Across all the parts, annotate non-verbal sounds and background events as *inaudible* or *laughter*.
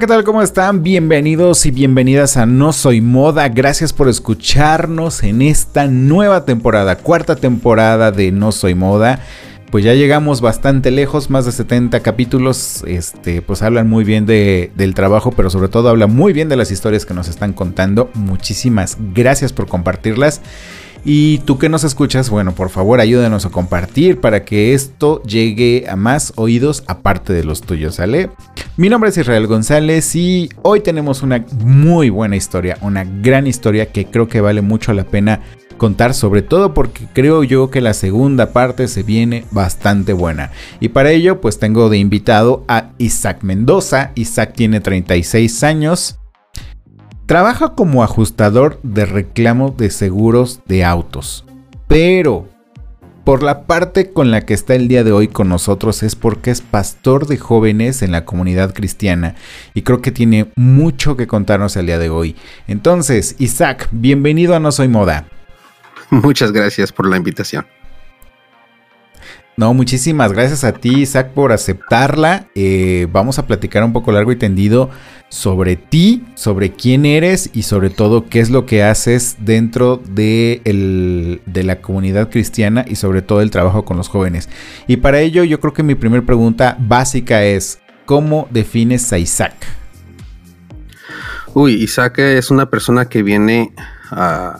¿Qué tal? ¿Cómo están? Bienvenidos y bienvenidas a No Soy Moda. Gracias por escucharnos en esta nueva temporada, cuarta temporada de No Soy Moda. Pues ya llegamos bastante lejos, más de 70 capítulos. Este, pues hablan muy bien de, del trabajo, pero sobre todo hablan muy bien de las historias que nos están contando. Muchísimas gracias por compartirlas. Y tú que nos escuchas, bueno, por favor ayúdanos a compartir para que esto llegue a más oídos aparte de los tuyos, ¿sale? Mi nombre es Israel González y hoy tenemos una muy buena historia, una gran historia que creo que vale mucho la pena contar, sobre todo porque creo yo que la segunda parte se viene bastante buena. Y para ello, pues tengo de invitado a Isaac Mendoza. Isaac tiene 36 años. Trabaja como ajustador de reclamo de seguros de autos. Pero por la parte con la que está el día de hoy con nosotros es porque es pastor de jóvenes en la comunidad cristiana y creo que tiene mucho que contarnos el día de hoy. Entonces, Isaac, bienvenido a No Soy Moda. *laughs* Muchas gracias por la invitación. No, muchísimas gracias a ti, Isaac, por aceptarla. Eh, vamos a platicar un poco largo y tendido sobre ti, sobre quién eres y sobre todo qué es lo que haces dentro de, de la comunidad cristiana y sobre todo el trabajo con los jóvenes. Y para ello yo creo que mi primera pregunta básica es, ¿cómo defines a Isaac? Uy, Isaac es una persona que viene a...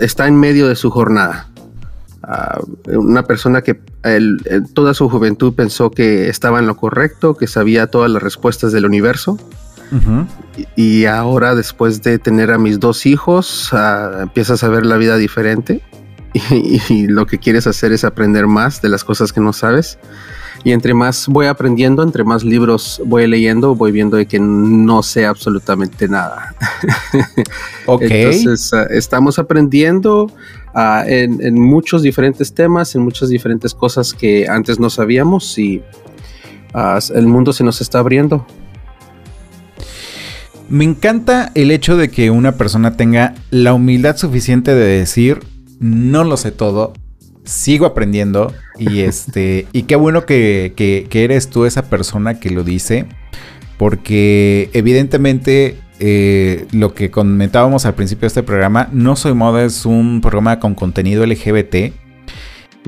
está en medio de su jornada una persona que toda su juventud pensó que estaba en lo correcto, que sabía todas las respuestas del universo. y, ahora, después de tener a mis dos hijos, uh, empiezas a ver la vida diferente. *laughs* Y, lo que quieres hacer es aprender más de las cosas que no sabes. Y entre más voy aprendiendo, entre más libros voy leyendo, voy viendo de que no sé absolutamente nada. *laughs* Ok. Entonces, ah, estamos aprendiendo en, muchos diferentes temas, en muchas diferentes cosas que antes no sabíamos y el mundo se nos está abriendo. Me encanta el hecho de que una persona tenga la humildad suficiente de decir, no lo sé todo, sigo aprendiendo y *laughs* este y qué bueno que, que, eres tú esa persona que lo dice porque evidentemente eh, lo que comentábamos al principio de este programa, No Soy Moda es un programa con contenido LGBT.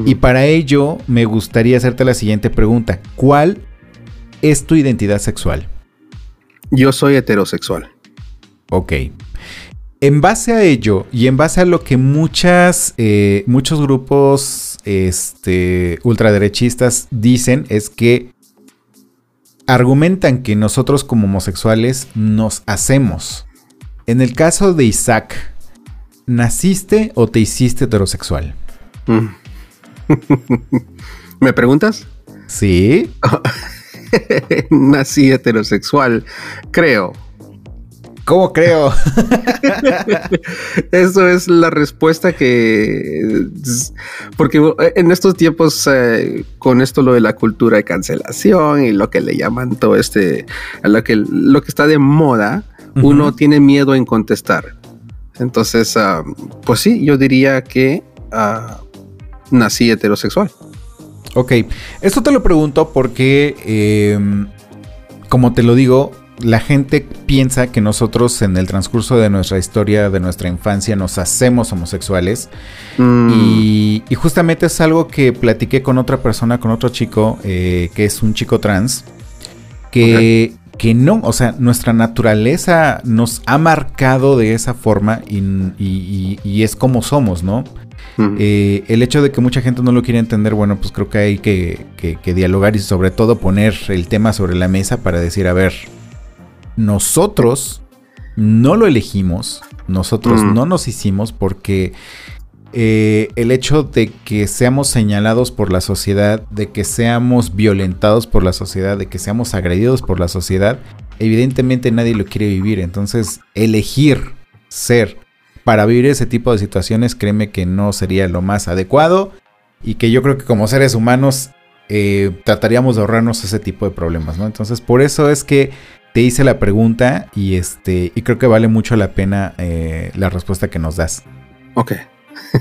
Y para ello me gustaría hacerte la siguiente pregunta. ¿Cuál es tu identidad sexual? Yo soy heterosexual. Ok. En base a ello y en base a lo que muchas, eh, muchos grupos este, ultraderechistas dicen es que argumentan que nosotros como homosexuales nos hacemos. En el caso de Isaac, ¿naciste o te hiciste heterosexual? Mm. *laughs* ¿Me preguntas? Sí. *laughs* Nací heterosexual, creo. ¿Cómo creo? *laughs* Eso es la respuesta que... Porque en estos tiempos, eh, con esto lo de la cultura de cancelación y lo que le llaman todo este... Lo que, lo que está de moda, uno tiene miedo en contestar. Entonces, ah, pues sí, yo diría que ah, nací heterosexual. Ok, esto te lo pregunto porque, em, como te lo digo, la gente piensa que nosotros en el transcurso de nuestra historia, de nuestra infancia, nos hacemos homosexuales. Mm. Y, justamente es algo que platiqué con otra persona, con otro chico, eh, que es un chico trans, que, que no, o sea, nuestra naturaleza nos ha marcado de esa forma y, es como somos, ¿no? Eh, el hecho de que mucha gente no lo quiere entender, bueno, pues creo que hay que, que, dialogar y sobre todo poner el tema sobre la mesa para decir, a ver, nosotros no lo elegimos, nosotros mm. no nos hicimos porque eh, el hecho de que seamos señalados por la sociedad, de que seamos violentados por la sociedad, de que seamos agredidos por la sociedad, evidentemente nadie lo quiere vivir. Entonces, elegir ser para vivir ese tipo de situaciones, créeme que no sería lo más adecuado y que yo creo que como seres humanos eh, trataríamos de ahorrarnos ese tipo de problemas, ¿no? Entonces, por eso es que te hice la pregunta y este y creo que vale mucho la pena eh, la respuesta que nos das. Ok.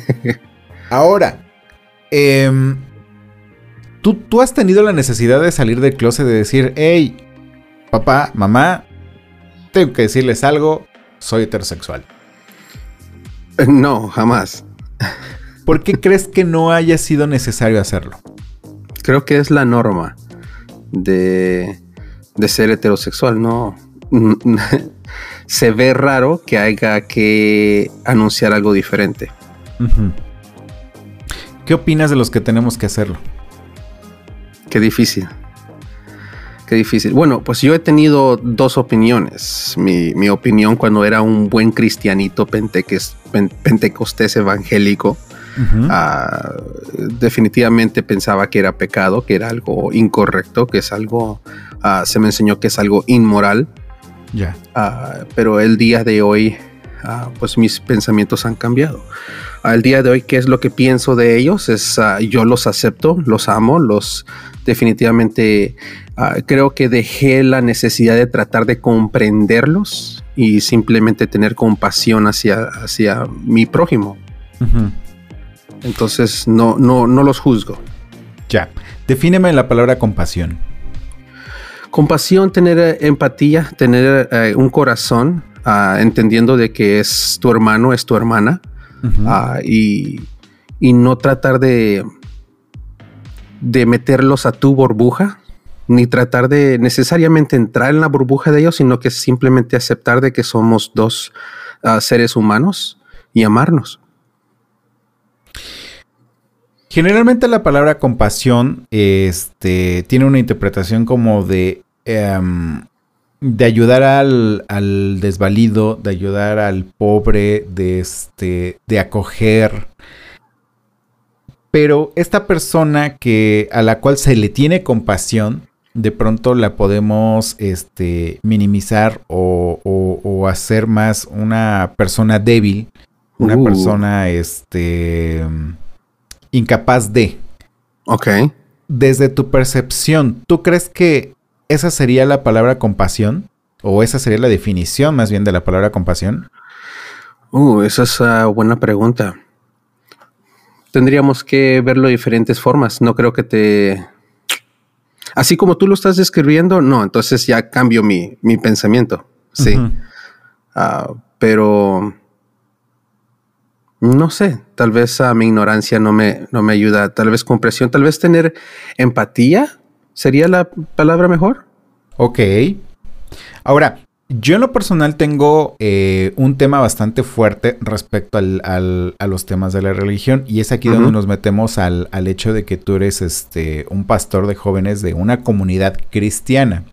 *laughs* Ahora, em, ¿tú, ¿tú has tenido la necesidad de salir del closet de decir, hey, papá, mamá, tengo que decirles algo, soy heterosexual? *laughs* No, jamás. ¿Por qué crees que no haya sido necesario hacerlo? Creo que es la norma de de ser heterosexual, no. *laughs* Se ve raro que haya que anunciar algo diferente. ¿Qué opinas de los que tenemos que hacerlo? Qué difícil. Qué difícil. Bueno, pues yo he tenido dos opiniones. Mi, opinión cuando era un buen cristianito pentecostés evangélico, ah, definitivamente pensaba que era pecado, que era algo incorrecto, que es algo Ah, se me enseñó que es algo inmoral. Ya. Ah, pero el día de hoy, ah, pues mis pensamientos han cambiado. Al día de hoy, ¿qué es lo que pienso de ellos? Es yo los acepto, los amo, los definitivamente creo que dejé la necesidad de tratar de comprenderlos y simplemente tener compasión hacia, hacia mi prójimo. Entonces no, no, no los juzgo. Ya. Defíneme la palabra compasión compasión, tener eh, empatía, tener eh, un corazón, ah, entendiendo de que es tu hermano, es tu hermana, ah, y, no tratar de, de meterlos a tu burbuja, ni tratar de necesariamente entrar en la burbuja de ellos, sino que simplemente aceptar de que somos dos ah, seres humanos y amarnos. Generalmente la palabra compasión este, tiene una interpretación como de Em, de ayudar al, desvalido, de ayudar al pobre, de, este, de acoger. Pero esta persona que, a la cual se le tiene compasión, de pronto la podemos este, minimizar o, hacer más una persona débil, una uh. persona este, incapaz de. Ok. Desde tu percepción, ¿tú crees que ¿Esa sería la palabra compasión? ¿O esa sería la definición más bien de la palabra compasión? Uh, esa es una buena pregunta. Tendríamos que verlo de diferentes formas. No creo que te... Así como tú lo estás describiendo, no, entonces ya cambio mi, pensamiento. Sí. Ah, pero... No sé, tal vez a mi ignorancia no me, no me ayuda. Tal vez comprensión, tal vez tener empatía ¿Sería la palabra mejor? Ok. Ahora, yo en lo personal tengo eh, un tema bastante fuerte respecto a los temas de la religión y es aquí donde nos metemos al, hecho de que tú eres este, un pastor de jóvenes de una comunidad cristiana.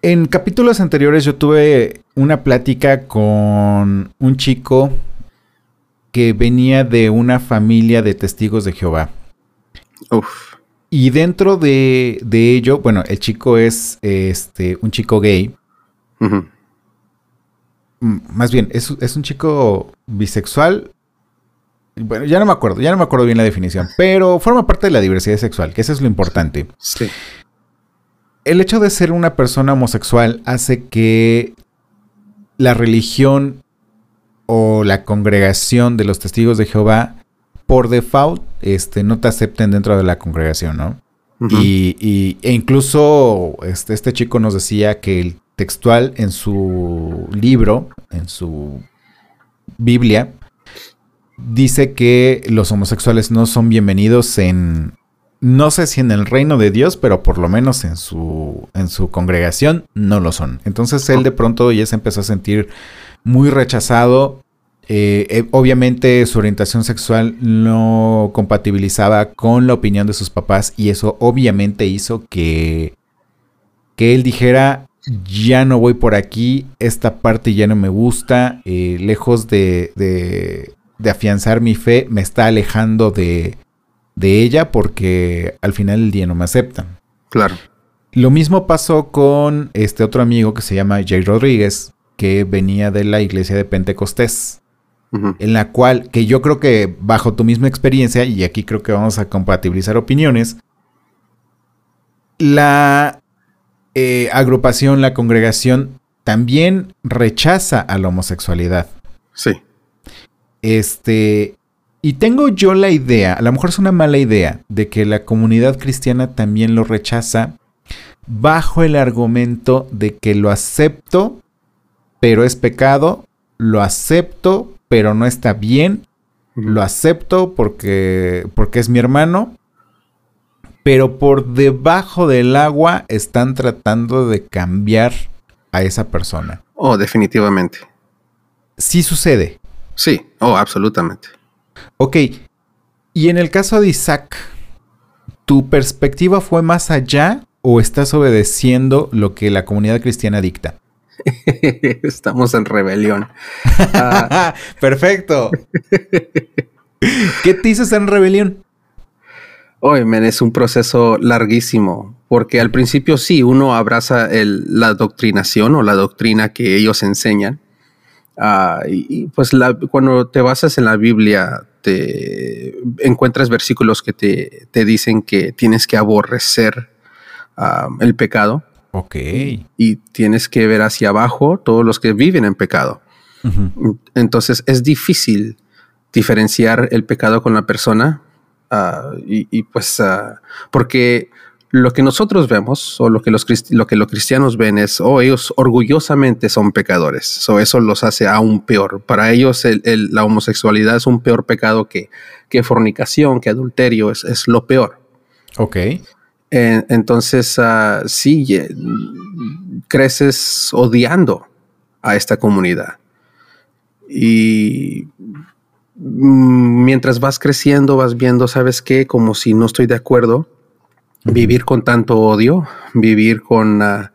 en capítulos anteriores yo tuve una plática con un chico que venía de una familia de testigos de Jehová. Uf. Y dentro de, de ello, bueno, el chico es este, un chico gay. Mm, Más bien, es, es un chico bisexual. Bueno, ya no me acuerdo, ya no me acuerdo bien la definición, pero forma parte de la diversidad sexual, que eso es lo importante. Sí. El hecho de ser una persona homosexual hace que la religión o la congregación de los testigos de Jehová, por default, este, no te acepten dentro de la congregación, ¿no? Y, y- e incluso este, este chico nos decía que el textual en su libro, en su Biblia, dice que los homosexuales no son bienvenidos en, no sé si en el reino de Dios, pero por lo menos en su, en su congregación no lo son. Entonces él de pronto ya se empezó a sentir muy rechazado. Eh, eh, obviamente su orientación sexual no compatibilizaba con la opinión de sus papás y eso obviamente hizo que, que él dijera, ya no voy por aquí, esta parte ya no me gusta, eh, lejos de, de, de afianzar mi fe, me está alejando de, de ella porque al final del día no me aceptan. Claro. Lo mismo pasó con este otro amigo que se llama Jay Rodríguez, que venía de la iglesia de Pentecostés, En la cual, que yo creo que bajo tu misma experiencia, y aquí creo que vamos a compatibilizar opiniones, la eh, agrupación, la congregación, también rechaza a la homosexualidad. Sí. Este, y tengo yo la idea, a lo mejor es una mala idea, de que la comunidad cristiana también lo rechaza bajo el argumento de que lo acepto, pero es pecado, lo acepto, pero no está bien, lo acepto porque, porque es mi hermano, pero por debajo del agua están tratando de cambiar a esa persona. Oh, definitivamente. Sí sucede. Sí. Oh, absolutamente. Ok, y en el caso de Isaac, ¿tu perspectiva fue más allá o estás obedeciendo lo que la comunidad cristiana dicta? *laughs* Estamos en rebelión. Ah, *laughs* Perfecto. ¿Qué te hizo en rebelión? Oye, men, es un proceso larguísimo, porque al principio sí, uno abraza el- la doctrinación o la doctrina que ellos enseñan. Ah, y, y, pues la- cuando te basas en la Biblia, te encuentras versículos que te, te dicen que tienes que aborrecer ah, el pecado Ok. y tienes que ver hacia abajo todos los que viven en pecado. Entonces es difícil diferenciar el pecado con la persona ah, y, y, pues ah, porque lo que nosotros vemos o lo que los, lo que los cristianos ven es, oh, ellos orgullosamente son pecadores. So, eso los hace aún peor. Para ellos el- el- la homosexualidad es un peor pecado que, que fornicación, que adulterio, es, es lo peor. Ok. En- entonces, ah, sí, creces odiando a esta comunidad. Y mm, mientras vas creciendo, vas viendo, ¿sabes qué? Como si no estoy de acuerdo, vivir con tanto odio, vivir con... ah,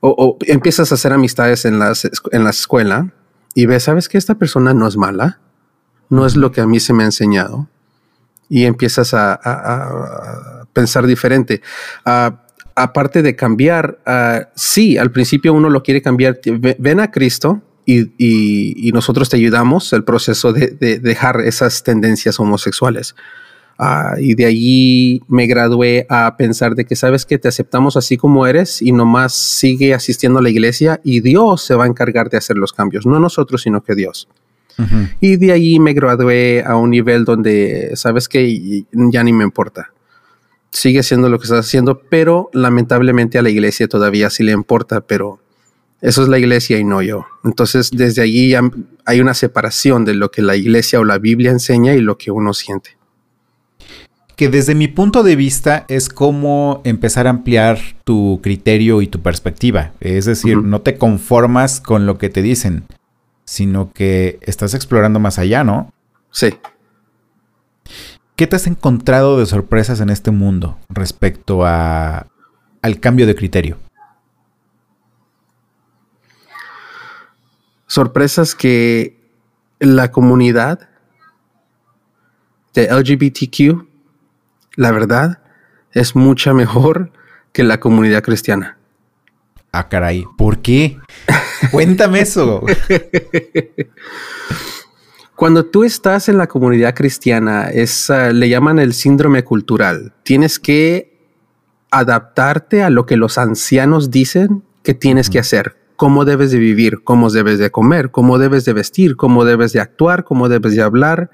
o, o empiezas a hacer amistades en, las, en la escuela y ves, ¿sabes qué? Esta persona no es mala, no es lo que a mí se me ha enseñado y empiezas a, a- a- a pensar diferente. Ah, aparte de cambiar, ah, sí, al principio uno lo quiere cambiar. Ve- Ven a Cristo y, y- y nosotros te ayudamos el proceso de, de dejar esas tendencias homosexuales. Ah, y de allí me gradué a pensar de que sabes que te aceptamos así como eres y nomás sigue asistiendo a la iglesia y Dios se va a encargar de hacer los cambios, no nosotros, sino que Dios. Y de ahí me gradué a un nivel donde, sabes que ya ni me importa. Sigue haciendo lo que estás haciendo, pero lamentablemente a la iglesia todavía sí le importa, pero eso es la iglesia y no yo. Entonces, desde allí hay una separación de lo que la iglesia o la Biblia enseña y lo que uno siente. Que desde mi punto de vista es como empezar a ampliar tu criterio y tu perspectiva. Es decir, no te conformas con lo que te dicen, sino que estás explorando más allá, ¿no? Sí. ¿Qué te has encontrado de sorpresas en este mundo respecto a, al cambio de criterio? sorpresas que la comunidad de LGBTQ, la verdad, es mucha mejor que la comunidad cristiana. Ah, caray. ¿Por qué? Cuéntame eso. *laughs* Cuando tú estás en la comunidad cristiana, es, le llaman el síndrome cultural. Tienes que adaptarte a lo que los ancianos dicen que tienes que hacer cómo debes de vivir, cómo debes de comer, cómo debes de vestir, cómo debes de actuar, cómo debes de hablar.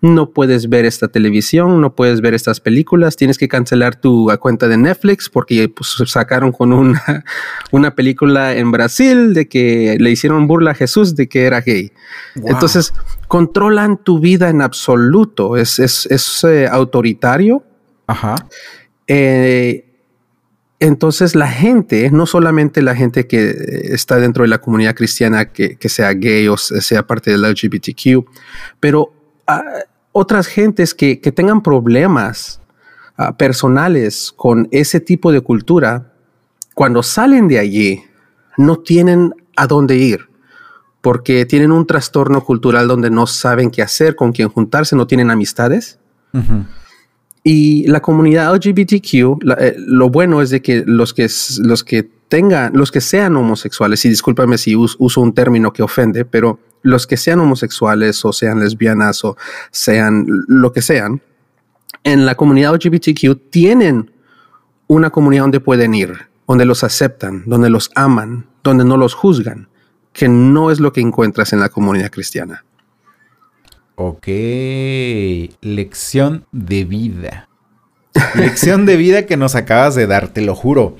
No puedes ver esta televisión, no puedes ver estas películas, tienes que cancelar tu cuenta de Netflix porque pues, sacaron con una, *laughs* una película en Brasil de que le hicieron burla a Jesús de que era gay. Entonces, controlan tu vida en absoluto, es, es, es eh, autoritario. Ajá. Eh, entonces la gente, no solamente la gente que está dentro de la comunidad cristiana, que, sea gay o sea parte del LGBTQ, pero ah, otras gentes que, tengan problemas ah, personales con ese tipo de cultura, cuando salen de allí, no tienen a dónde ir, porque tienen un trastorno cultural donde no saben qué hacer, con quién juntarse, no tienen amistades. Y la comunidad LGBTQ, eh, lo bueno es de que los que, los que tengan, los que sean homosexuales, y discúlpame si uso un término que ofende, pero los que sean homosexuales o sean lesbianas o sean lo que sean, en la comunidad LGBTQ tienen una comunidad donde pueden ir, donde los aceptan, donde los aman, donde no los juzgan, que no es lo que encuentras en la comunidad cristiana. Ok, lección de vida. lección de vida que nos acabas de dar, te lo juro.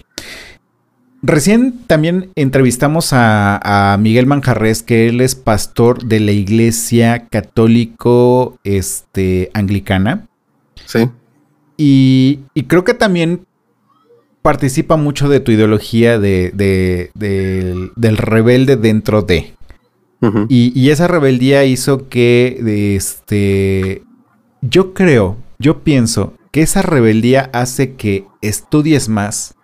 Recién también entrevistamos a, Miguel Manjarres, que él es pastor de la iglesia católico este, anglicana. Sí. Y, creo que también participa mucho de tu ideología de, del rebelde dentro de y, esa rebeldía hizo que, este, yo creo, yo pienso que esa rebeldía hace que estudies más,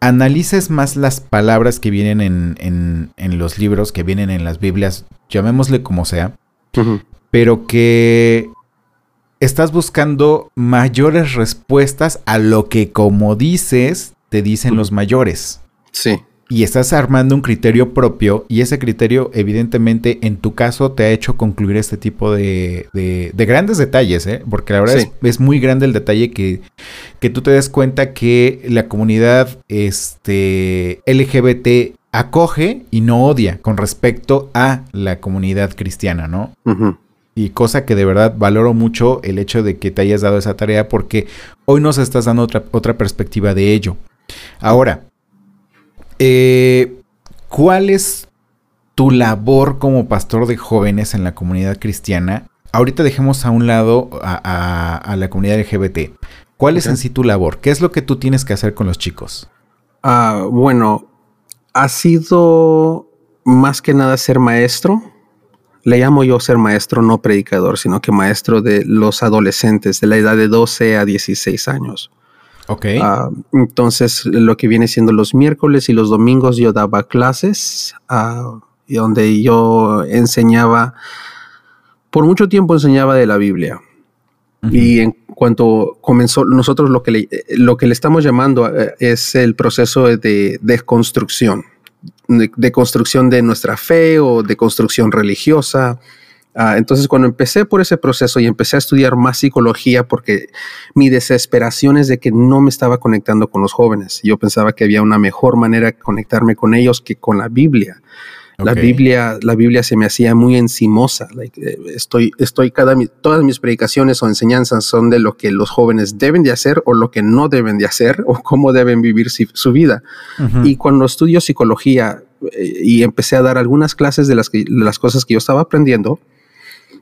analices más las palabras que vienen en, en, los libros, que vienen en las Biblias, llamémosle como sea, pero que estás buscando mayores respuestas a lo que, como dices, te dicen los mayores. Sí y estás armando un criterio propio y ese criterio evidentemente en tu caso te ha hecho concluir este tipo de, de, grandes detalles, ¿eh? porque la verdad es, muy grande el detalle que, que tú te des cuenta que la comunidad este, LGBT acoge y no odia con respecto a la comunidad cristiana, ¿no? Y cosa que de verdad valoro mucho el hecho de que te hayas dado esa tarea porque hoy nos estás dando otra, otra perspectiva de ello. Ahora, eh, ¿Cuál es tu labor como pastor de jóvenes en la comunidad cristiana? Ahorita dejemos a un lado a, la comunidad LGBT. ¿Cuál es en sí tu labor? ¿Qué es lo que tú tienes que hacer con los chicos? Ah, bueno, ha sido más que nada ser maestro. Le llamo yo ser maestro, no predicador, sino que maestro de los adolescentes de la edad de 12 a 16 años. Ok. Ah, entonces, lo que viene siendo los miércoles y los domingos yo daba clases uh, donde yo enseñaba, por mucho tiempo enseñaba de la Biblia. Y en cuanto comenzó, nosotros lo que le, lo que le estamos llamando eh, es el proceso de desconstrucción, de, de, construcción de nuestra fe o de construcción religiosa. Ah, entonces, cuando empecé por ese proceso y empecé a estudiar más psicología, porque mi desesperación es de que no me estaba conectando con los jóvenes. Yo pensaba que había una mejor manera de conectarme con ellos que con la Biblia. La Biblia, la Biblia se me hacía muy encimosa. Eh, estoy, estoy cada, todas mis predicaciones o enseñanzas son de lo que los jóvenes deben de hacer o lo que no deben de hacer o cómo deben vivir su vida. Y cuando estudio psicología eh, y empecé a dar algunas clases de las, de las cosas que yo estaba aprendiendo,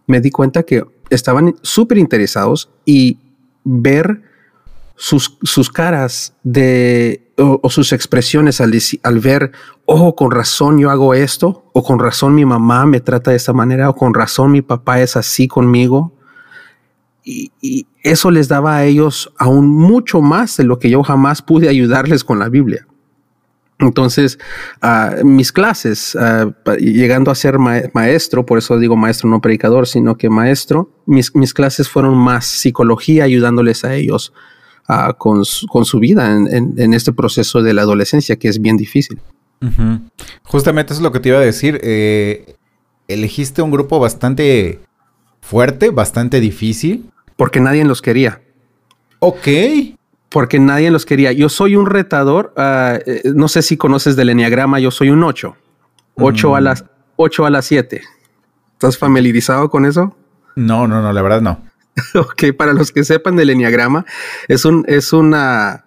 me di cuenta que estaban súper interesados y ver sus, sus caras de, o, sus expresiones al, al, ver, oh, con razón yo hago esto, o con razón mi mamá me trata de esta manera, o con razón mi papá es así conmigo. Y, y eso les daba a ellos aún mucho más de lo que yo jamás pude ayudarles con la Biblia. Entonces, ah, mis clases, ah, llegando a ser maestro, por eso digo maestro, no predicador, sino que maestro, mis, mis, clases fueron más psicología, ayudándoles a ellos ah, con, su, vida en, este proceso de la adolescencia que es bien difícil. Justamente eso es lo que te iba a decir. Eh, elegiste un grupo bastante fuerte, bastante difícil. Porque nadie los quería. Ok. Porque nadie los quería. Yo soy un retador. Ah, eh, no sé si conoces del enneagrama. Yo soy un 8. 8 a mm. las 8 a las 7. ¿Estás familiarizado con eso? No, no, no, la verdad no. *laughs* ok, para los que sepan del enneagrama, es un, es una,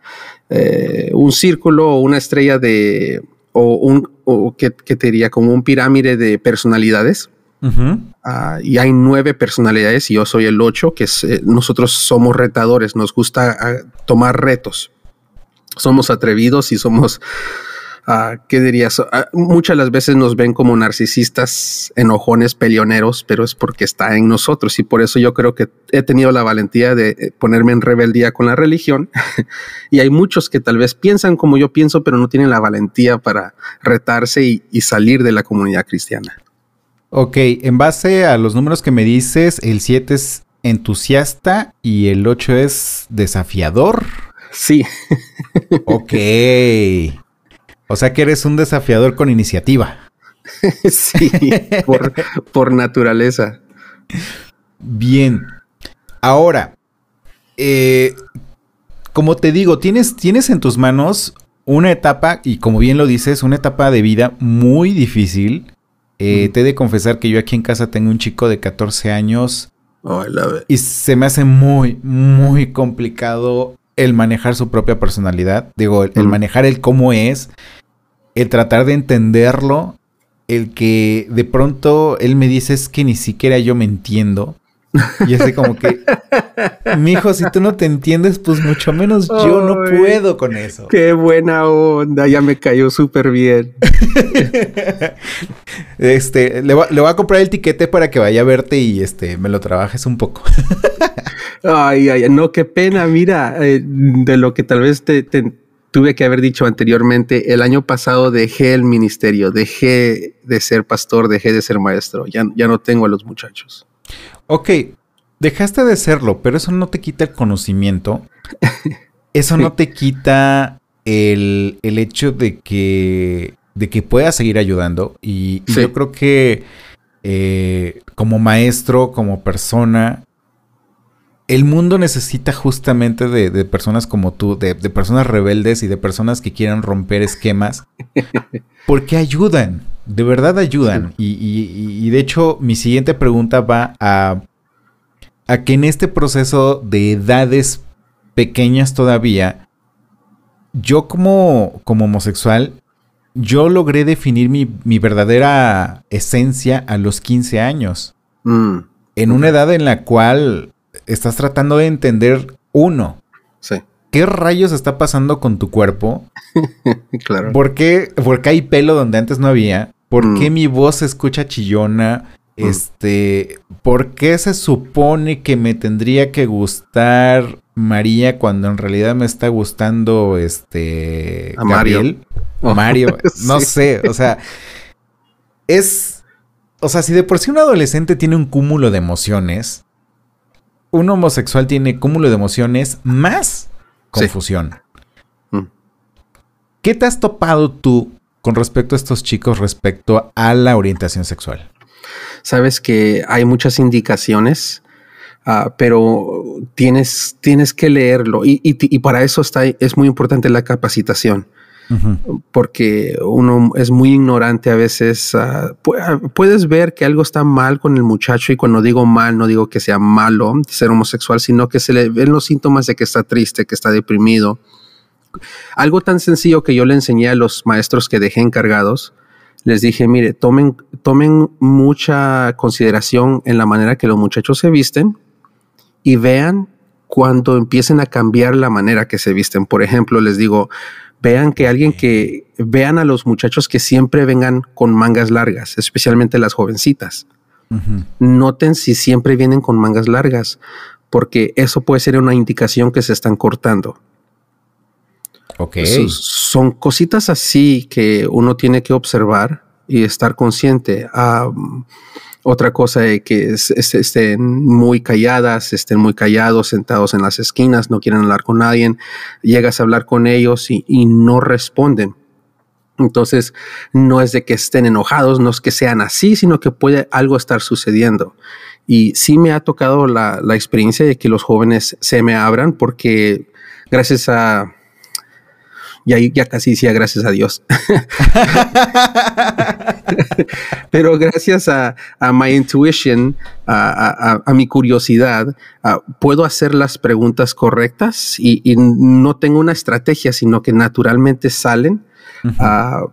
eh, un círculo o una estrella de, o un, o que, te diría como un pirámide de personalidades. Ah, y hay nueve personalidades y yo soy el ocho, que eh, nosotros somos retadores, nos gusta ah, tomar retos. Somos atrevidos y somos ¿qué dirías? muchas las veces nos ven como narcisistas, enojones, peleoneros, pero es porque está en nosotros y por eso yo creo que he tenido la valentía de eh, ponerme en rebeldía con la religión *laughs* y hay muchos que tal vez piensan como yo pienso, pero no tienen la valentía para retarse y salir de la comunidad cristiana. Ok, en base a los números que me dices, el 7 es entusiasta y el 8 es desafiador. Sí. ok. *laughs* O sea que eres un desafiador con iniciativa. *laughs* sí, por, naturaleza. Bien. Ahora, eh, como te digo, tienes, tienes en tus manos una etapa, y como bien lo dices, una etapa de vida muy difícil. Eh, te he de confesar que yo aquí en casa tengo un chico de 14 años. y se me hace muy, muy complicado el manejar su propia personalidad. Digo, el manejar el cómo es el tratar de entenderlo, el que de pronto él me dice es que ni siquiera yo me entiendo. Y así como que, mi hijo, si tú no te entiendes, pues mucho menos yo no puedo con eso. Qué buena onda, ya me cayó súper bien. *laughs* este, le, voy a comprar el tiquete para que vaya a verte y este, me lo trabajes un poco. *laughs* ay, ay, no, qué pena, mira, eh, de lo que tal vez te tuve que haber dicho anteriormente, el año pasado dejé el ministerio, dejé de ser pastor, dejé de ser maestro, ya, ya no tengo a los muchachos. Ok, dejaste de serlo, pero eso no te quita el conocimiento. *laughs* Eso no te quita el, hecho de que, de que puedas seguir ayudando. Y, yo creo que eh, como maestro, como persona, el mundo necesita justamente de, personas como tú, de, personas rebeldes y de personas que quieran romper esquemas, *laughs* porque ayudan, de verdad ayudan. Y, de hecho, mi siguiente pregunta va a, a que en este proceso de edades pequeñas todavía, yo como, como homosexual, yo logré definir mi, verdadera esencia a los 15 años. Mm. En una edad en la cual estás tratando de entender uno. Sí. ¿Qué rayos está pasando con tu cuerpo? *laughs* claro. ¿Por qué? Porque hay pelo donde antes no había. ¿Por mm. qué mi voz se escucha chillona? Mm. Este, ¿por qué se supone que me tendría que gustar María cuando en realidad me está gustando este A Mario? Mario, *laughs* no sé, o sea, es o sea, si de por sí un adolescente tiene un cúmulo de emociones, un homosexual tiene cúmulo de emociones más confusión. Mm. ¿Qué te has topado tú con respecto a estos chicos respecto a la orientación sexual? Sabes que hay muchas indicaciones, ah, pero tienes, tienes que leerlo y, y, para eso está, es muy importante la capacitación porque uno es muy ignorante a veces. Ah, ah, puedes ver que algo está mal con el muchacho y cuando digo mal no digo que sea malo ser homosexual, sino que se le ven los síntomas de que está triste, que está deprimido. Algo tan sencillo que yo le enseñé a los maestros que dejé encargados, les dije, mire, tomen, tomen mucha consideración en la manera que los muchachos se visten y vean cuando empiecen a cambiar la manera que se visten. Por ejemplo, les digo, vean que alguien que vean a los muchachos que siempre vengan con mangas largas, especialmente las jovencitas. Noten si siempre vienen con mangas largas, porque eso puede ser una indicación que se están cortando. Ok. son cositas así que uno tiene que observar y estar consciente. Otra cosa es que estén muy calladas, estén muy callados, sentados en las esquinas, no quieren hablar con nadie. Llegas a hablar con ellos y, no responden. Entonces, no es de que estén enojados, no es que sean así, sino que puede algo estar sucediendo. Y sí me ha tocado la, la experiencia de que los jóvenes se me abran porque gracias a, ya, ya casi decía gracias a Dios. *laughs* Pero gracias a, my intuition, a, mi curiosidad, puedo hacer las preguntas correctas y, no tengo una estrategia, sino que naturalmente salen.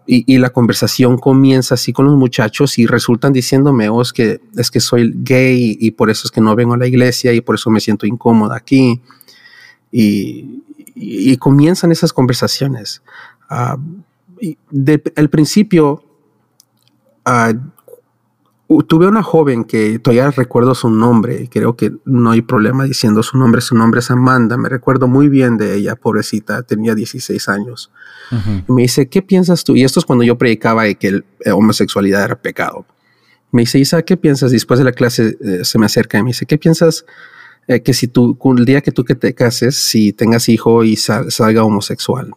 y, la conversación comienza así con los muchachos y resultan diciéndome, oh, es que, es que soy gay y por eso es que no vengo a la iglesia y por eso me siento incómoda aquí. Y, y, comienzan esas conversaciones. Uh, al principio, ah, tuve una joven que todavía recuerdo su nombre, creo que no hay problema diciendo su nombre, su nombre es Amanda, me recuerdo muy bien de ella, pobrecita, tenía 16 años. me dice, ¿qué piensas tú? Y esto es cuando yo predicaba que la eh, homosexualidad era pecado. Me dice, Isa, ¿qué piensas? Después de la clase eh, se me acerca y me dice, ¿qué piensas eh, que si tú, el día que tú que te cases, si tengas hijo y salga homosexual,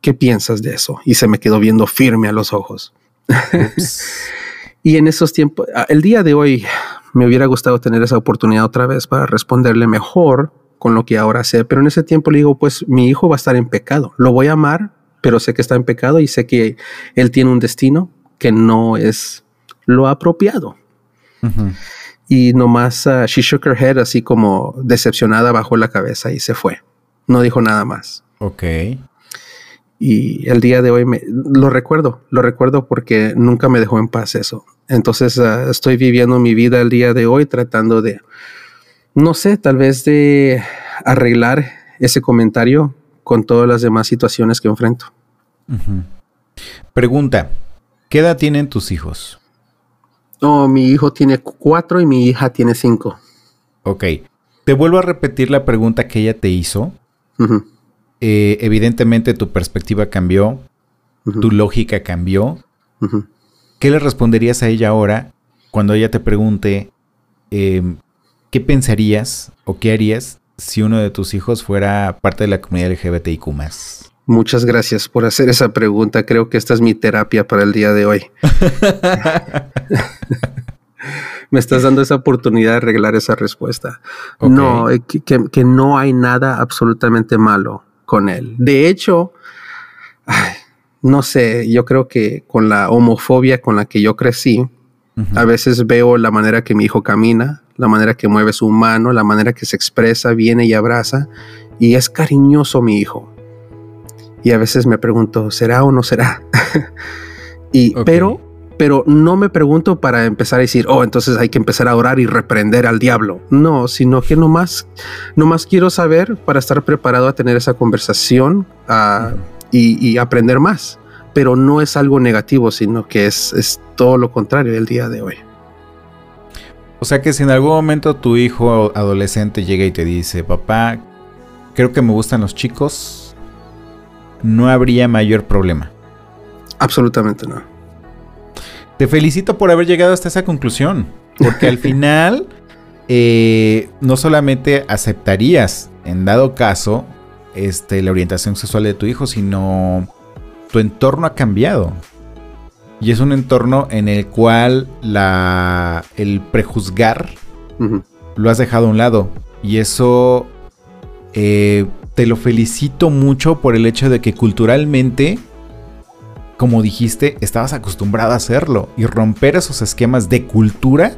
¿qué piensas de eso? Y se me quedó viendo firme a los ojos. *laughs* y en esos tiempos, el día de hoy me hubiera gustado tener esa oportunidad otra vez para responderle mejor con lo que ahora sé, pero en ese tiempo le digo, pues mi hijo va a estar en pecado, lo voy a amar, pero sé que está en pecado y sé que él tiene un destino que no es lo apropiado. Y nomás uh, she shook her head así como decepcionada, bajó la cabeza y se fue. No dijo nada más. Ok. Y el día de hoy me, lo recuerdo, lo recuerdo porque nunca me dejó en paz eso. Entonces uh, estoy viviendo mi vida el día de hoy tratando de, no sé, tal vez de arreglar ese comentario con todas las demás situaciones que enfrento. Pregunta, ¿qué edad tienen tus hijos? No, mi hijo tiene cuatro y mi hija tiene cinco. Ok. Te vuelvo a repetir la pregunta que ella te hizo. Eh, evidentemente tu perspectiva cambió, tu lógica cambió. ¿Qué le responderías a ella ahora cuando ella te pregunte em, qué pensarías o qué harías si uno de tus hijos fuera parte de la comunidad LGBTIQ? Muchas gracias por hacer esa pregunta. Creo que esta es mi terapia para el día de hoy. *laughs* Me estás dando esa oportunidad de arreglar esa respuesta. No, eh, que, no hay nada absolutamente malo con él. De hecho, no sé, yo creo que con la homofobia con la que yo crecí, a veces veo la manera que mi hijo camina, la manera que mueve su mano, la manera que se expresa, viene y abraza, y es cariñoso mi hijo y a veces me pregunto, ¿será o no será? *laughs* y, pero, pero no me pregunto para empezar a decir, oh, entonces hay que empezar a orar y reprender al diablo. No, sino que nomás, nomás quiero saber para estar preparado a tener esa conversación y, aprender más. Pero no es algo negativo, sino que es, es todo lo contrario el día de hoy. O sea que si en algún momento tu hijo adolescente llega y te dice, papá, creo que me gustan los chicos, no habría mayor problema. Absolutamente no. Te felicito por haber llegado hasta esa conclusión, porque al *laughs* final eh, no solamente aceptarías, en dado caso, este, la orientación sexual de tu hijo, sino tu entorno ha cambiado. Y es un entorno en el cual la, el prejuzgar lo has dejado a un lado. Y eso eh, te lo felicito mucho por el hecho de que culturalmente, como dijiste, estabas acostumbrado a hacerlo y romper esos esquemas de cultura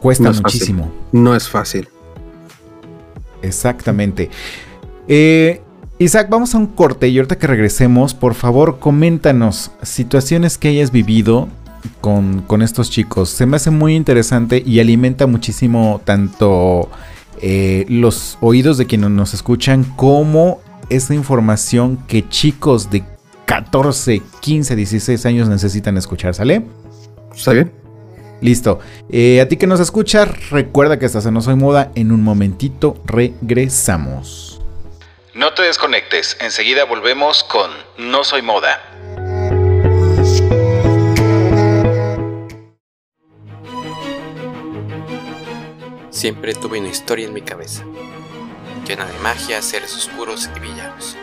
cuesta muchísimo. No es fácil. Exactamente. Eh, Isaac, vamos a un corte y ahorita que regresemos, por favor, coméntanos situaciones que hayas vivido con, con estos chicos. Se me hace muy interesante y alimenta muchísimo tanto eh, los oídos de quienes nos escuchan como esa información que chicos de 14, 15, 16 años necesitan escuchar, ¿sale? ¿Está bien? Listo. Eh, a ti que nos escuchas, recuerda que estás en No Soy Moda. En un momentito regresamos. No te desconectes, enseguida volvemos con No Soy Moda. Siempre tuve una historia en mi cabeza, llena de magia, seres oscuros y villanos.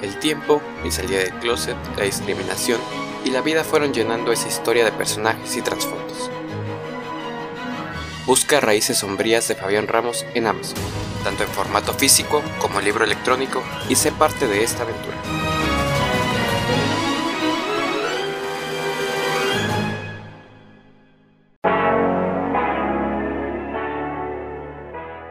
El tiempo, mi salida del closet, la discriminación y la vida fueron llenando esa historia de personajes y trasfondos. Busca Raíces Sombrías de Fabián Ramos en Amazon, tanto en formato físico como libro electrónico, y sé parte de esta aventura.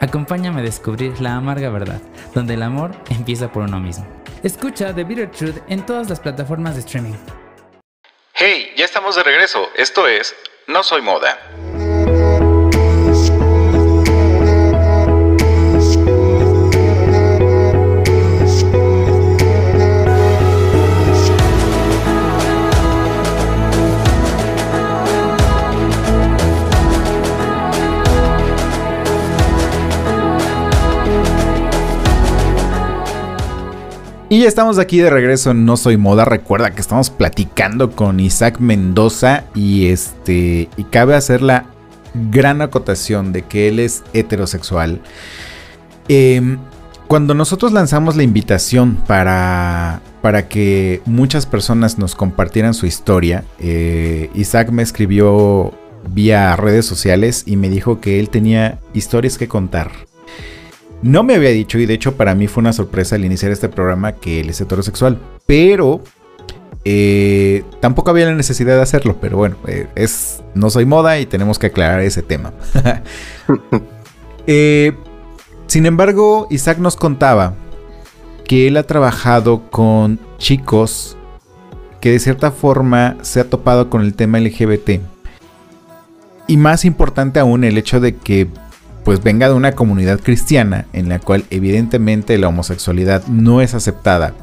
Acompáñame a descubrir la amarga verdad, donde el amor empieza por uno mismo. Escucha The Bitter Truth en todas las plataformas de streaming. Hey, ya estamos de regreso. Esto es No Soy Moda. Y ya estamos aquí de regreso en No Soy Moda. Recuerda que estamos platicando con Isaac Mendoza y este y cabe hacer la gran acotación de que él es heterosexual. Em, cuando nosotros lanzamos la invitación para, para que muchas personas nos compartieran su historia, eh, Isaac me escribió vía redes sociales y me dijo que él tenía historias que contar. No me había dicho, y de hecho para mí fue una sorpresa al iniciar este programa que él es heterosexual, pero eh, tampoco había la necesidad de hacerlo, pero bueno, eh, es, no soy moda y tenemos que aclarar ese tema. *laughs* Eh, sin embargo, Isaac nos contaba que él ha trabajado con chicos que de cierta forma se ha topado con el tema LGBT. Y más importante aún el hecho de que pues venga de una comunidad cristiana en la cual evidentemente la homosexualidad no es aceptada,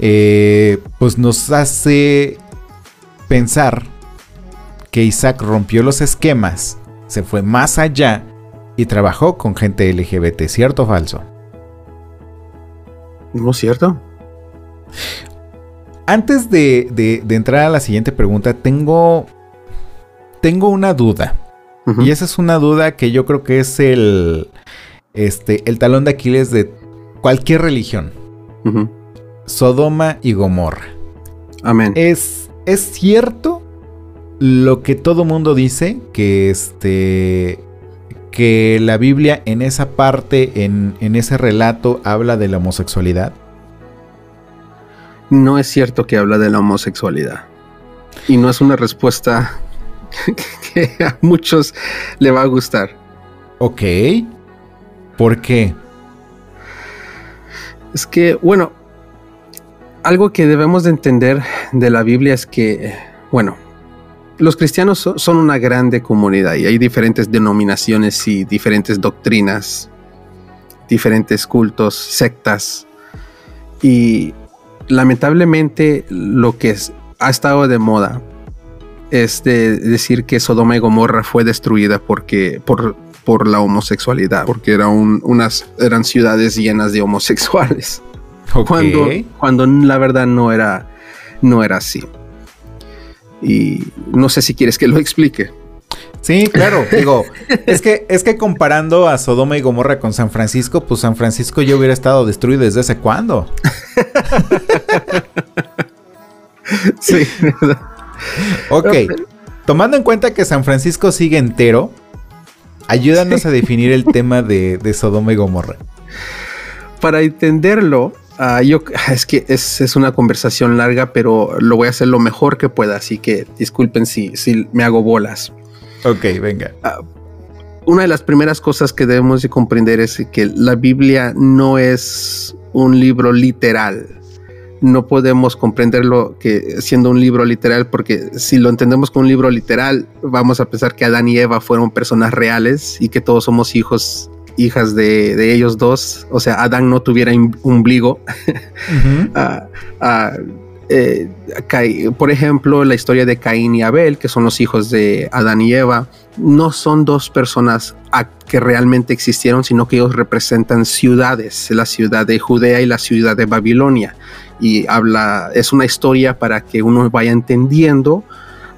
eh, pues nos hace pensar que Isaac rompió los esquemas, se fue más allá y trabajó con gente LGBT, ¿cierto o falso? ¿No es cierto? Antes de, de, de entrar a la siguiente pregunta, tengo, tengo una duda. Y esa es una duda que yo creo que es el, este, el talón de Aquiles de cualquier religión. Sodoma y Gomorra. Amén. ¿Es, ¿Es cierto lo que todo mundo dice? Que este. Que la Biblia en esa parte, en, en ese relato, habla de la homosexualidad. No es cierto que habla de la homosexualidad. Y no es una respuesta *laughs* que a muchos le va a gustar. Ok. ¿Por qué? Es que, bueno, algo que debemos de entender de la Biblia es que, bueno, los cristianos so- son una grande comunidad y hay diferentes denominaciones y diferentes doctrinas, diferentes cultos, sectas. Y lamentablemente lo que es- ha estado de moda es de decir que Sodoma y Gomorra fue destruida porque por, por la homosexualidad, porque era un- unas, eran ciudades llenas de homosexuales. Cuando, cuando la verdad no era, no era así. Y no sé si quieres que lo explique. Sí, claro. Digo, es que, es que comparando a Sodoma y Gomorra con San Francisco, pues San Francisco ya hubiera estado destruido desde hace cuándo. *laughs* Sí, *laughs* Ok. Tomando en cuenta que San Francisco sigue entero, ayúdanos a *laughs* definir el tema de, de Sodoma y Gomorra. para entenderlo, ah, yo es que es, es una conversación larga, pero lo voy a hacer lo mejor que pueda, así que disculpen si, si me hago bolas. Ok, venga. Una de las primeras cosas que debemos de comprender es que la Biblia no es un libro literal. No podemos comprenderlo que siendo un libro literal, porque si lo entendemos como un libro literal, vamos a pensar que Adán y Eva fueron personas reales y que todos somos hijos hijas de, ellos dos, o sea, Adán no tuviera ombligo. *laughs* Ah, ah, eh, por ejemplo, la historia de Caín y Abel, que son los hijos de Adán y Eva, no son dos personas que realmente existieron, sino que ellos representan ciudades, la ciudad de Judea y la ciudad de Babilonia. Y habla, es una historia para que uno vaya entendiendo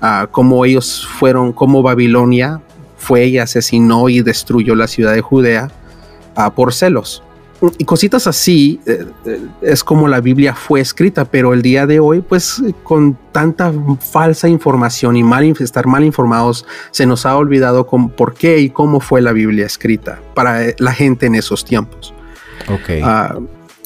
uh, cómo ellos fueron, cómo Babilonia fue y asesinó y destruyó la ciudad de Judea uh, por celos y cositas así eh, eh, es como la Biblia fue escrita, pero el día de hoy, pues con tanta falsa información y mal, estar mal informados, se nos ha olvidado por qué y cómo fue la Biblia escrita para eh, la gente en esos tiempos. Ok. Ah,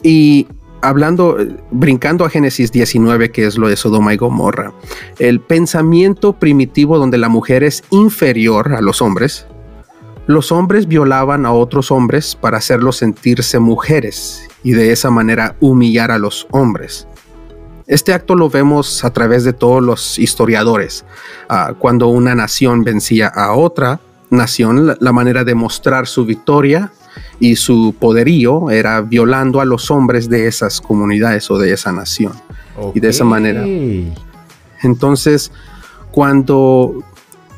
y hablando, brincando a Génesis 19, que es lo de Sodoma y Gomorra, el pensamiento primitivo donde la mujer es inferior a los hombres, los hombres violaban a otros hombres para hacerlos sentirse mujeres y de esa manera humillar a los hombres. Este acto lo vemos a través de todos los historiadores. Ah, cuando una nación vencía a otra nación, la, manera de mostrar su victoria y su poderío era violando a los hombres de esas comunidades o de esa nación. Y de esa manera. Entonces, cuando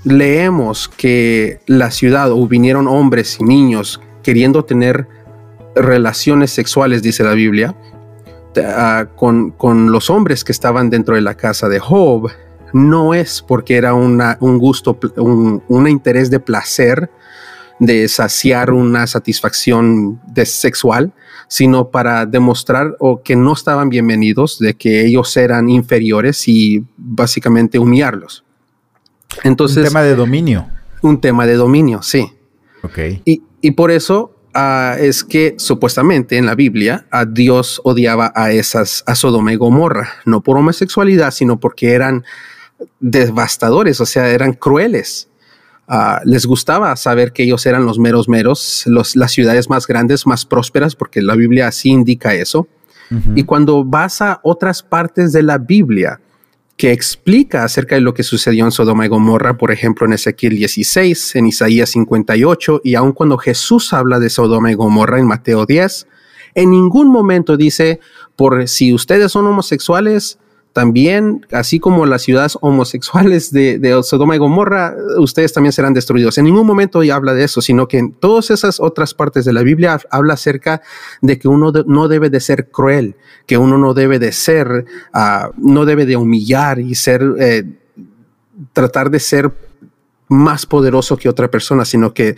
leemos que la ciudad o vinieron hombres y niños queriendo tener relaciones sexuales, dice la Biblia, ah, con, los hombres que estaban dentro de la casa de Job, no es porque era un gusto, un, interés de placer, de saciar una satisfacción de sexual, sino para demostrar o que no estaban bienvenidos, de que ellos eran inferiores y básicamente humillarlos. Entonces, un tema de dominio. Un tema de dominio, sí. Ok. Y, por eso ah, es que supuestamente en la Biblia a Dios odiaba a esas, a Sodoma y Gomorra, no por homosexualidad, sino porque eran devastadores, o sea, eran crueles. Ah, les gustaba saber que ellos eran los meros meros, los, las ciudades más grandes, más prósperas, porque la Biblia así indica eso. Y cuando vas a otras partes de la Biblia, que explica acerca de lo que sucedió en Sodoma y Gomorra, por ejemplo, en Ezequiel 16, en Isaías 58, y aun cuando Jesús habla de Sodoma y Gomorra en Mateo 10, en ningún momento dice, por si ustedes son homosexuales, también, así como las ciudades homosexuales de, Sodoma y Gomorra, ustedes también serán destruidos. En ningún momento habla de eso, sino que en todas esas otras partes de la Biblia habla acerca de que uno no debe de ser cruel, que uno no debe de ser, ah, no debe de humillar y ser, eh, tratar de ser más poderoso que otra persona, sino que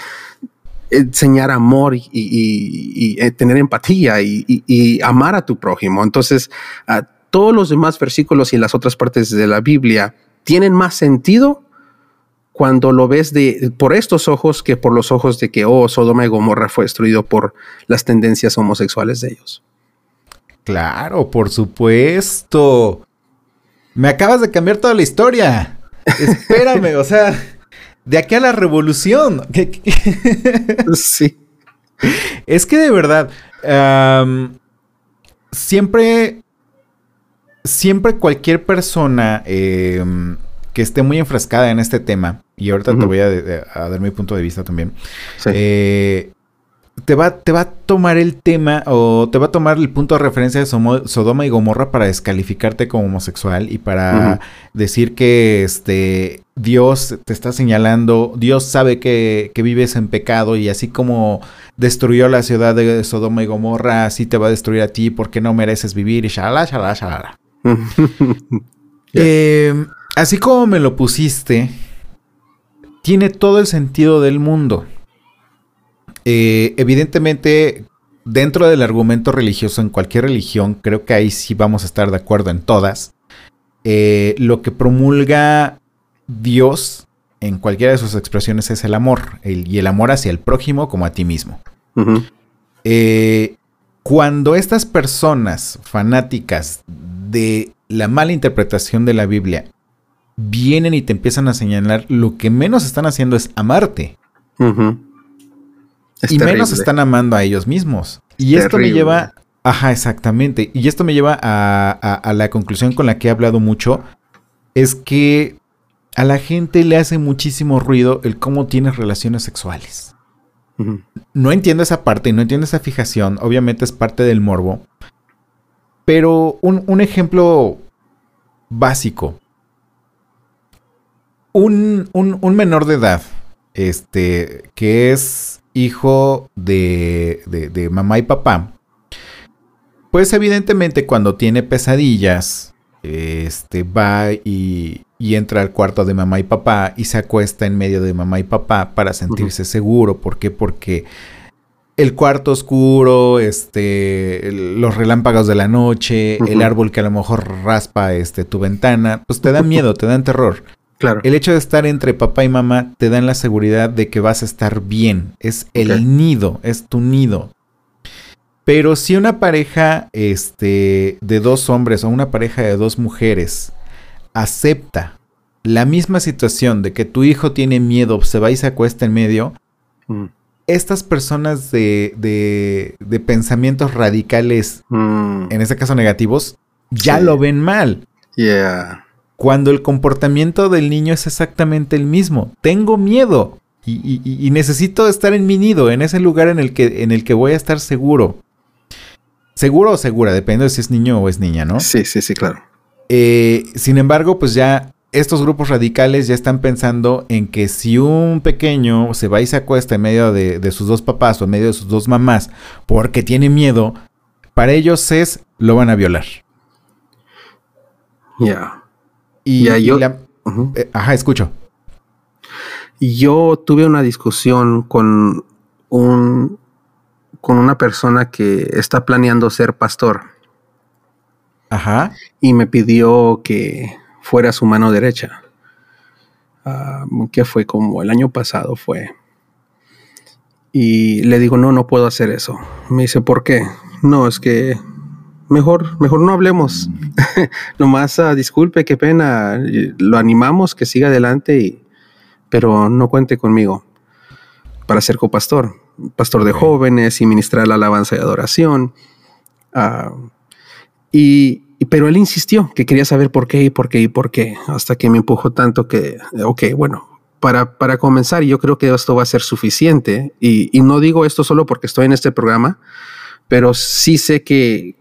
enseñar amor y, eh, tener empatía y, amar a tu prójimo. Entonces, uh, todos los demás versículos y las otras partes de la Biblia tienen más sentido cuando lo ves de, por estos ojos que por los ojos de que, oh, Sodoma y Gomorra fue destruido por las tendencias homosexuales de ellos. Claro, por supuesto. Me acabas de cambiar toda la historia. Espérame, o sea, de aquí a la revolución. *laughs* sí. Es que de verdad, siempre siempre cualquier persona em, que esté muy enfrascada en este tema, y ahorita te voy a, dar mi punto de vista también, eh, te, va, te va a tomar el tema o te va a tomar el punto de referencia de Sodoma y Gomorra para descalificarte como homosexual y para decir que este, Dios te está señalando, Dios sabe que, que, vives en pecado y así como destruyó la ciudad de Sodoma y Gomorra, así te va a destruir a ti porque no mereces vivir y shalala, shalala, shalala. *laughs* Eh, así como me lo pusiste, tiene todo el sentido del mundo. Eh, evidentemente, dentro del argumento religioso, en cualquier religión, creo que ahí sí vamos a estar de acuerdo en todas. Eh, lo que promulga Dios en cualquiera de sus expresiones es el amor, y el amor hacia el prójimo como a ti mismo. cuando estas personas fanáticas de la mala interpretación de la Biblia vienen y te empiezan a señalar, lo que menos están haciendo es amarte. y menos están amando a ellos mismos. Y esto me lleva, ajá, exactamente. Y esto me lleva a, a, la conclusión con la que he hablado mucho, es que a la gente le hace muchísimo ruido el cómo tienes relaciones sexuales. No entiendo esa parte y no entiendo esa fijación. Obviamente es parte del morbo. Pero un, ejemplo básico. Un, un, menor de edad, este, que es hijo de, de mamá y papá, pues evidentemente cuando tiene pesadillas, este, va y, y entra al cuarto de mamá y papá y se acuesta en medio de mamá y papá para sentirse seguro. ¿Por qué? Porque el cuarto oscuro, este, los relámpagos de la noche, el árbol que a lo mejor raspa este, tu ventana, pues te da miedo, te dan terror. Claro. El hecho de estar entre papá y mamá te dan la seguridad de que vas a estar bien. Es el nido, es tu nido. Pero si una pareja este, de dos hombres o una pareja de dos mujeres acepta la misma situación de que tu hijo tiene miedo, se va y se acuesta en medio, mm. Estas personas de, de, pensamientos radicales, mm. en este caso negativos, ya lo ven mal. Yeah. Cuando el comportamiento del niño es exactamente el mismo. Tengo miedo y, y, necesito estar en mi nido, en ese lugar en el, que, en el que voy a estar seguro. Seguro o segura, depende de si es niño o es niña, ¿no? Sí, sí, sí, claro. Eh, sin embargo, pues ya estos grupos radicales ya están pensando en que si un pequeño se va y se acuesta en medio de, sus dos papás o en medio de sus dos mamás porque tiene miedo, para ellos es lo van a violar. Ya. Y, yo, eh, ajá, escucho. Yo tuve una discusión con un con una persona que está planeando ser pastor. Ajá. Y me pidió que fuera su mano derecha. Ah, que fue como el año pasado fue. Y le digo, no, no puedo hacer eso. Me dice, ¿por qué? No, es que mejor, mejor no hablemos. *laughs* Nomás uh, disculpe, qué pena. Lo animamos que siga adelante, pero no cuente conmigo para ser copastor, pastor de jóvenes y ministrar la alabanza y adoración. Ah, y, pero él insistió que quería saber por qué y por qué y por qué, hasta que me empujó tanto que, ok, bueno, para, para comenzar, yo creo que esto va a ser suficiente. Y, no digo esto solo porque estoy en este programa, pero sí sé que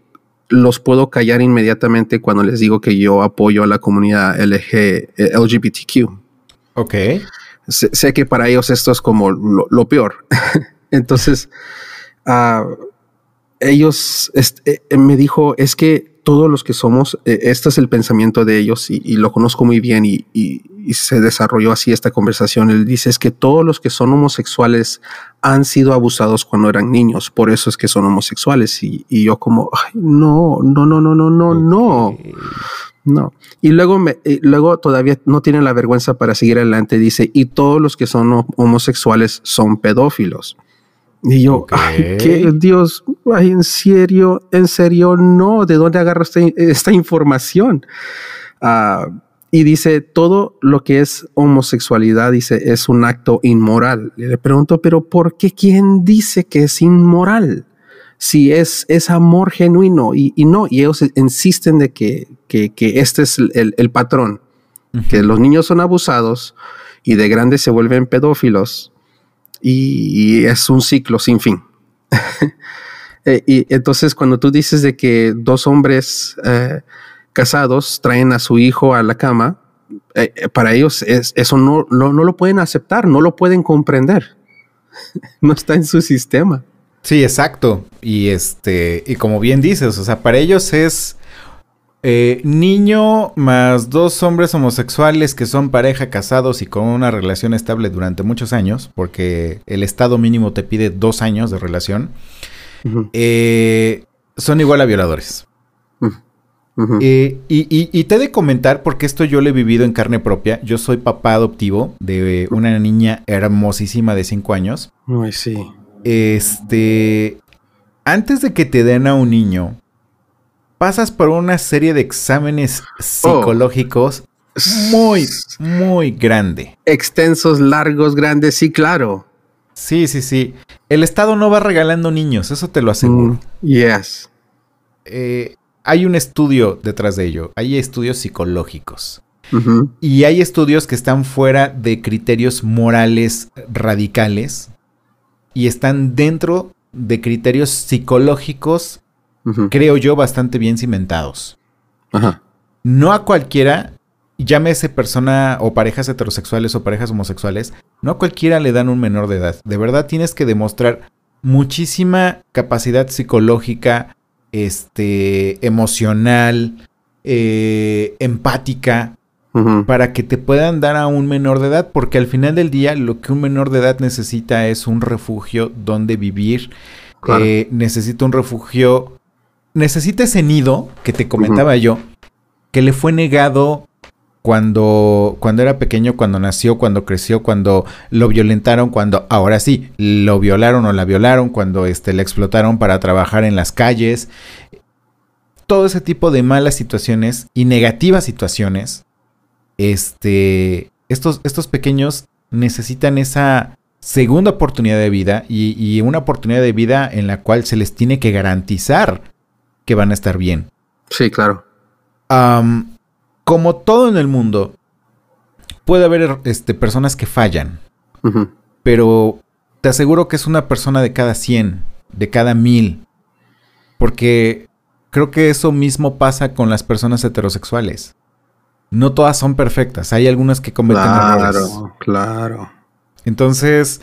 los puedo callar inmediatamente cuando les digo que yo apoyo a la comunidad LG, LGBTQ. Ok. Sé, que para ellos esto es como lo, peor. *laughs* Entonces, uh, ellos este, me dijo, es que todos los que somos, eh, este es el pensamiento de ellos y, lo conozco muy bien y, se desarrolló así esta conversación. Él dice es que todos los que son homosexuales han sido abusados cuando eran niños, por eso es que son homosexuales. Y, yo como, no, no, no, no, no, no, no. No. Y luego, me, luego todavía no tiene la vergüenza para seguir adelante. Dice, y todos los que son homosexuales son pedófilos. Y yo, ay, qué Dios, ay, en serio, en serio, no, ¿de dónde agarro esta, información? Ah, y dice, todo lo que es homosexualidad, dice, es un acto inmoral. Y le pregunto, pero ¿por qué quién dice que es inmoral? Si es, es amor genuino y, no, y ellos insisten de que, que, este es el, patrón, que los niños son abusados y de grandes se vuelven pedófilos y, es un ciclo sin fin. *laughs* Eh, y entonces cuando tú dices de que dos hombres eh, casados traen a su hijo a la cama, eh, para ellos es, eso no, no, lo pueden aceptar, no lo pueden comprender. *laughs* no está en su sistema. Sí, exacto. Y este, y como bien dices, o sea, para ellos es eh, niño más dos hombres homosexuales que son pareja casados y con una relación estable durante muchos años, porque el estado mínimo te pide dos años de relación, eh, son igual a violadores. Eh, y, te he de comentar, porque esto yo lo he vivido en carne propia. Yo soy papá adoptivo de una niña hermosísima de cinco años. Ay, sí. Este. Antes de que te den a un niño, pasas por una serie de exámenes oh. psicológicos muy, muy grande. Extensos, largos, grandes, sí, claro. Sí, sí, sí. El Estado no va regalando niños, eso te lo aseguro. Mm, yes. Eh, hay un estudio detrás de ello, hay estudios psicológicos. Y hay estudios que están fuera de criterios morales radicales y están dentro de criterios psicológicos, Creo yo, bastante bien cimentados. Ajá. No a cualquiera, llámese persona o parejas heterosexuales o parejas homosexuales, no a cualquiera le dan un menor de edad. De verdad tienes que demostrar muchísima capacidad psicológica, este, emocional, eh, empática, para que te puedan dar a un menor de edad, porque al final del día lo que un menor de edad necesita es un refugio donde vivir, Claro. eh, necesita un refugio, necesita ese nido que te comentaba yo, que le fue negado cuando, cuando era pequeño, cuando nació, cuando creció, cuando lo violentaron, cuando ahora sí, lo violaron o la violaron, cuando este, la explotaron para trabajar en las calles. Todo ese tipo de malas situaciones y negativas situaciones, este, estos, estos pequeños necesitan esa segunda oportunidad de vida y, y una oportunidad de vida en la cual se les tiene que garantizar que van a estar bien. Sí, claro. Como todo en el mundo, puede haber este, personas que fallan, pero te aseguro que es una persona de cada 100, de cada mil, porque creo que eso mismo pasa con las personas heterosexuales. No todas son perfectas, hay algunas que cometen errores. Claro, claro. Entonces,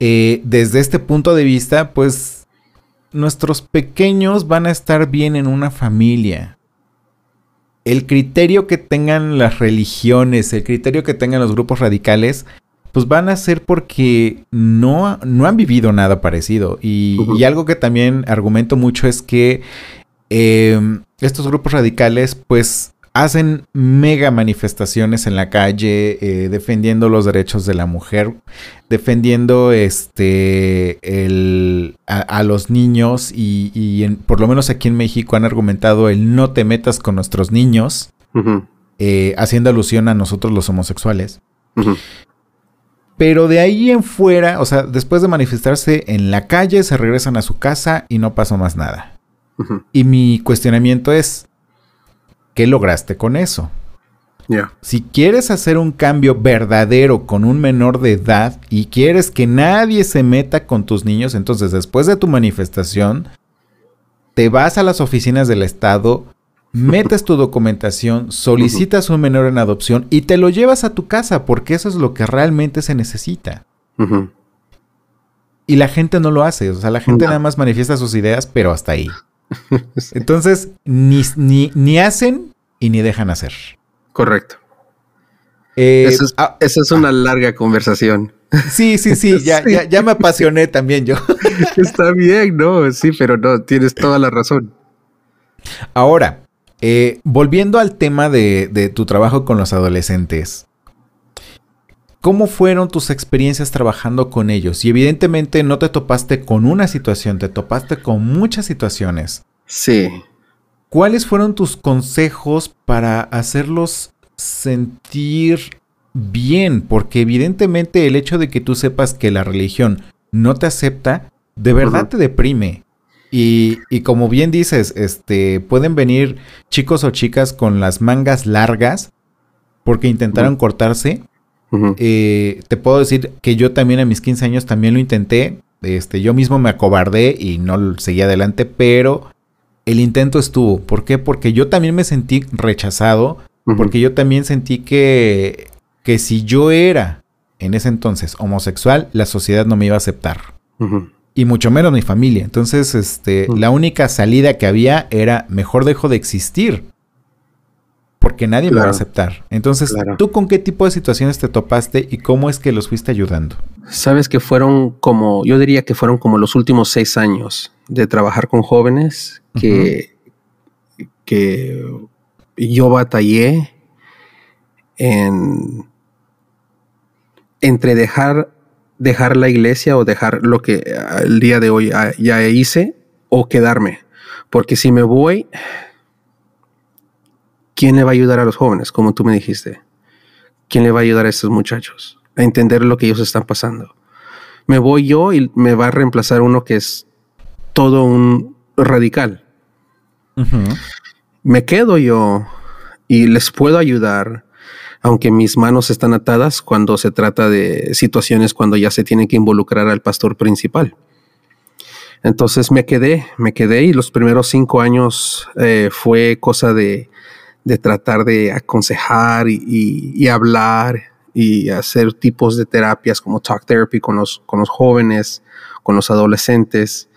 eh, desde este punto de vista, pues nuestros pequeños van a estar bien en una familia. El criterio que tengan las religiones, el criterio que tengan los grupos radicales, pues van a ser porque no, no han vivido nada parecido. Y, algo que también argumento mucho es que eh, estos grupos radicales, pues hacen mega manifestaciones en la calle eh, defendiendo los derechos de la mujer, defendiendo este el, a, a los niños y, y en- por lo menos aquí en México han argumentado el no te metas con nuestros niños, eh, haciendo alusión a nosotros los homosexuales. Pero de ahí en fuera, o sea, después de manifestarse en la calle, se regresan a su casa y no pasó más nada. Y mi cuestionamiento es, ¿qué lograste con eso? Si quieres hacer un cambio verdadero con un menor de edad y quieres que nadie se meta con tus niños, entonces después de tu manifestación, te vas a las oficinas del Estado, metes tu documentación, solicitas un menor en adopción y te lo llevas a tu casa porque eso es lo que realmente se necesita. Y la gente no lo hace, o sea, la gente No. nada más manifiesta sus ideas, pero hasta ahí. *laughs* Entonces, ni, ni, ni hacen y ni dejan hacer. Correcto. Eh, Esa es, ah, es una larga conversación. Sí, sí, sí, *laughs* ya, Sí. Ya, ya me apasioné también yo. *laughs* Está bien, ¿no? Sí, pero no, tienes toda la razón. Ahora, eh, volviendo al tema de, de tu trabajo con los adolescentes, ¿cómo fueron tus experiencias trabajando con ellos? Y evidentemente no te topaste con una situación, te topaste con muchas situaciones. Sí. ¿Cuáles fueron tus consejos para hacerlos sentir bien? Porque evidentemente el hecho de que tú sepas que la religión no te acepta, de verdad te deprime. Y, y como bien dices, este, pueden venir chicos o chicas con las mangas largas porque intentaron cortarse. Eh, te puedo decir que yo también a mis 15 años también lo intenté. Este, yo mismo me acobardé y no seguí adelante, pero el intento estuvo. ¿Por qué? Porque yo también me sentí rechazado, porque yo también sentí que, que si yo era en ese entonces homosexual, la sociedad no me iba a aceptar. Y mucho menos mi familia. Entonces, este, la única salida que había era mejor dejo de existir. Porque nadie me va a aceptar. Entonces, Claro. ¿tú con qué tipo de situaciones te topaste y cómo es que los fuiste ayudando? Sabes que fueron como, yo diría que fueron como los últimos seis años de trabajar con jóvenes que, que yo batallé en entre dejar dejar la iglesia o dejar lo que ah, el día de hoy ah, ya hice o quedarme. Porque si me voy, ¿quién le va a ayudar a los jóvenes? Como tú me dijiste. ¿Quién le va a ayudar a estos muchachos a entender lo que ellos están pasando? Me voy yo y me va a reemplazar uno que es todo un radical. Me quedo yo y les puedo ayudar aunque mis manos están atadas cuando se trata de situaciones cuando ya se tiene que involucrar al pastor principal. Entonces me quedé, me quedé y los primeros cinco años eh, fue cosa de, tratar de aconsejar y, hablar y hacer tipos de terapias como talk therapy con los, con los jóvenes, con los adolescentes,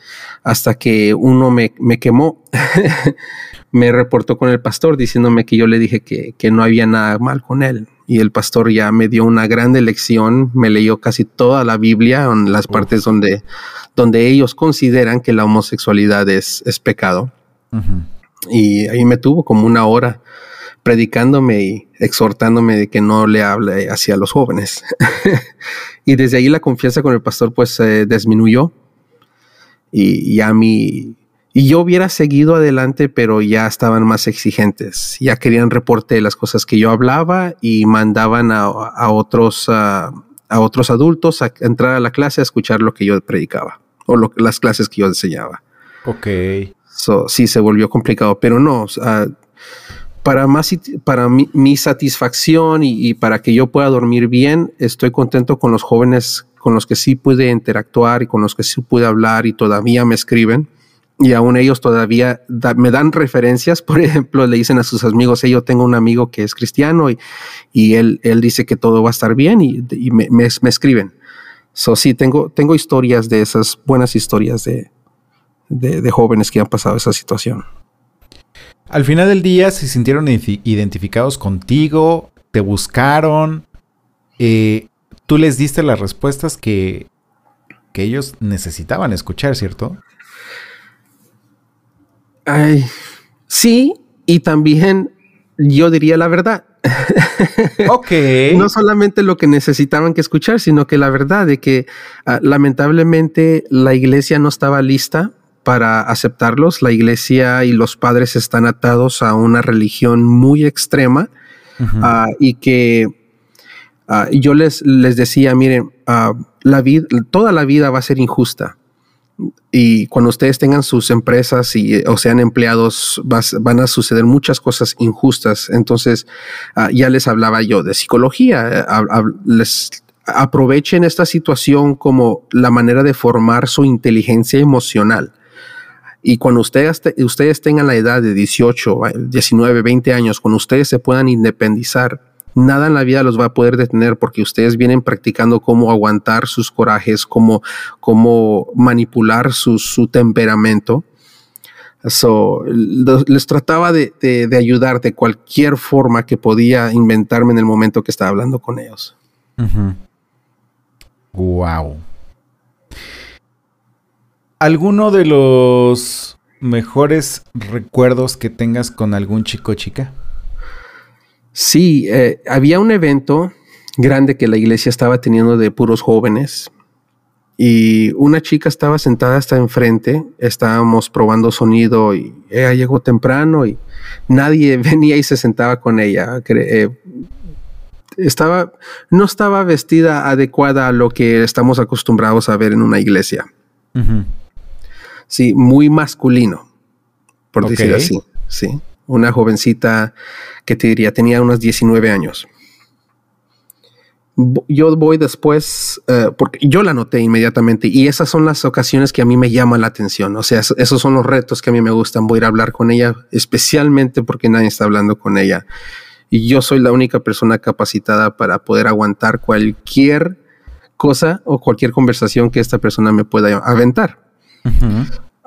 hasta que uno me, me quemó. *laughs* me reportó con el pastor diciéndome que yo le dije que, que, no había nada mal con él. Y el pastor ya me dio una grande lección, me leyó casi toda la Biblia, en las partes donde, donde ellos consideran que la homosexualidad es, es pecado. Y ahí me tuvo como una hora predicándome y exhortándome de que no le hable hacia los jóvenes. *laughs* y desde ahí la confianza con el pastor pues se disminuyó. Y ya mi, y yo hubiera seguido adelante, pero ya estaban más exigentes. Ya querían reporte de las cosas que yo hablaba y mandaban a, otros, a, otros adultos a entrar a la clase a escuchar lo que yo predicaba o las clases que yo enseñaba. Ok. Sí, se volvió complicado, pero no. para más, para mi, satisfacción y, y, para que yo pueda dormir bien, estoy contento con los jóvenes con los que sí pude interactuar y con los que sí pude hablar y todavía me escriben y aún ellos todavía me dan referencias. *laughs* Por ejemplo, le dicen a sus amigos, yo tengo un amigo que es cristiano y, y él, él dice que todo va a estar bien y, me, me, escriben. So, sí, tengo, tengo historias de esas buenas historias de, de, jóvenes que han pasado esa situación. Al final del día se sintieron identificados contigo, te buscaron, eh, tú les diste las respuestas que, que ellos necesitaban escuchar, ¿cierto? Ay, sí, y también yo diría la verdad. *laughs* Ok. no solamente lo que necesitaban que escuchar, sino que la verdad de que ah, lamentablemente la iglesia no estaba lista para aceptarlos. La iglesia y los padres están atados a una religión muy extrema ah, y que ah, yo les, les decía, miren, la vida, toda la vida va a ser injusta y cuando ustedes tengan sus empresas y, o sean empleados, van a suceder muchas cosas injustas. Entonces, ah, ya les hablaba yo de psicología. les aprovechen esta situación como la manera de formar su inteligencia emocional. Y cuando ustedes, ustedes tengan la edad de 18, 19, 20 años, cuando ustedes se puedan independizar, nada en la vida los va a poder detener porque ustedes vienen practicando cómo aguantar sus corajes, cómo, cómo manipular su, temperamento. So, les trataba de, ayudar de cualquier forma que podía inventarme en el momento que estaba hablando con ellos. Wow. ¿Alguno de los mejores recuerdos que tengas con algún chico o chica? Sí, eh, había un evento grande que la iglesia estaba teniendo de puros jóvenes y una chica estaba sentada hasta enfrente, estábamos probando sonido y ella llegó temprano y nadie *laughs* venía y se sentaba con ella. Eh, estaba, no estaba vestida adecuada a lo que estamos acostumbrados a ver en una iglesia. Sí, muy masculino, por decir así. Sí una jovencita que te diría tenía unos 19 años. Yo voy después, eh, porque yo la noté inmediatamente y esas son las ocasiones que a mí me llaman la atención. O sea, esos son los retos que a mí me gustan. Voy a ir a hablar con ella, especialmente porque nadie está hablando con ella. Y yo soy la única persona capacitada para poder aguantar cualquier cosa o cualquier conversación que esta persona me pueda aventar.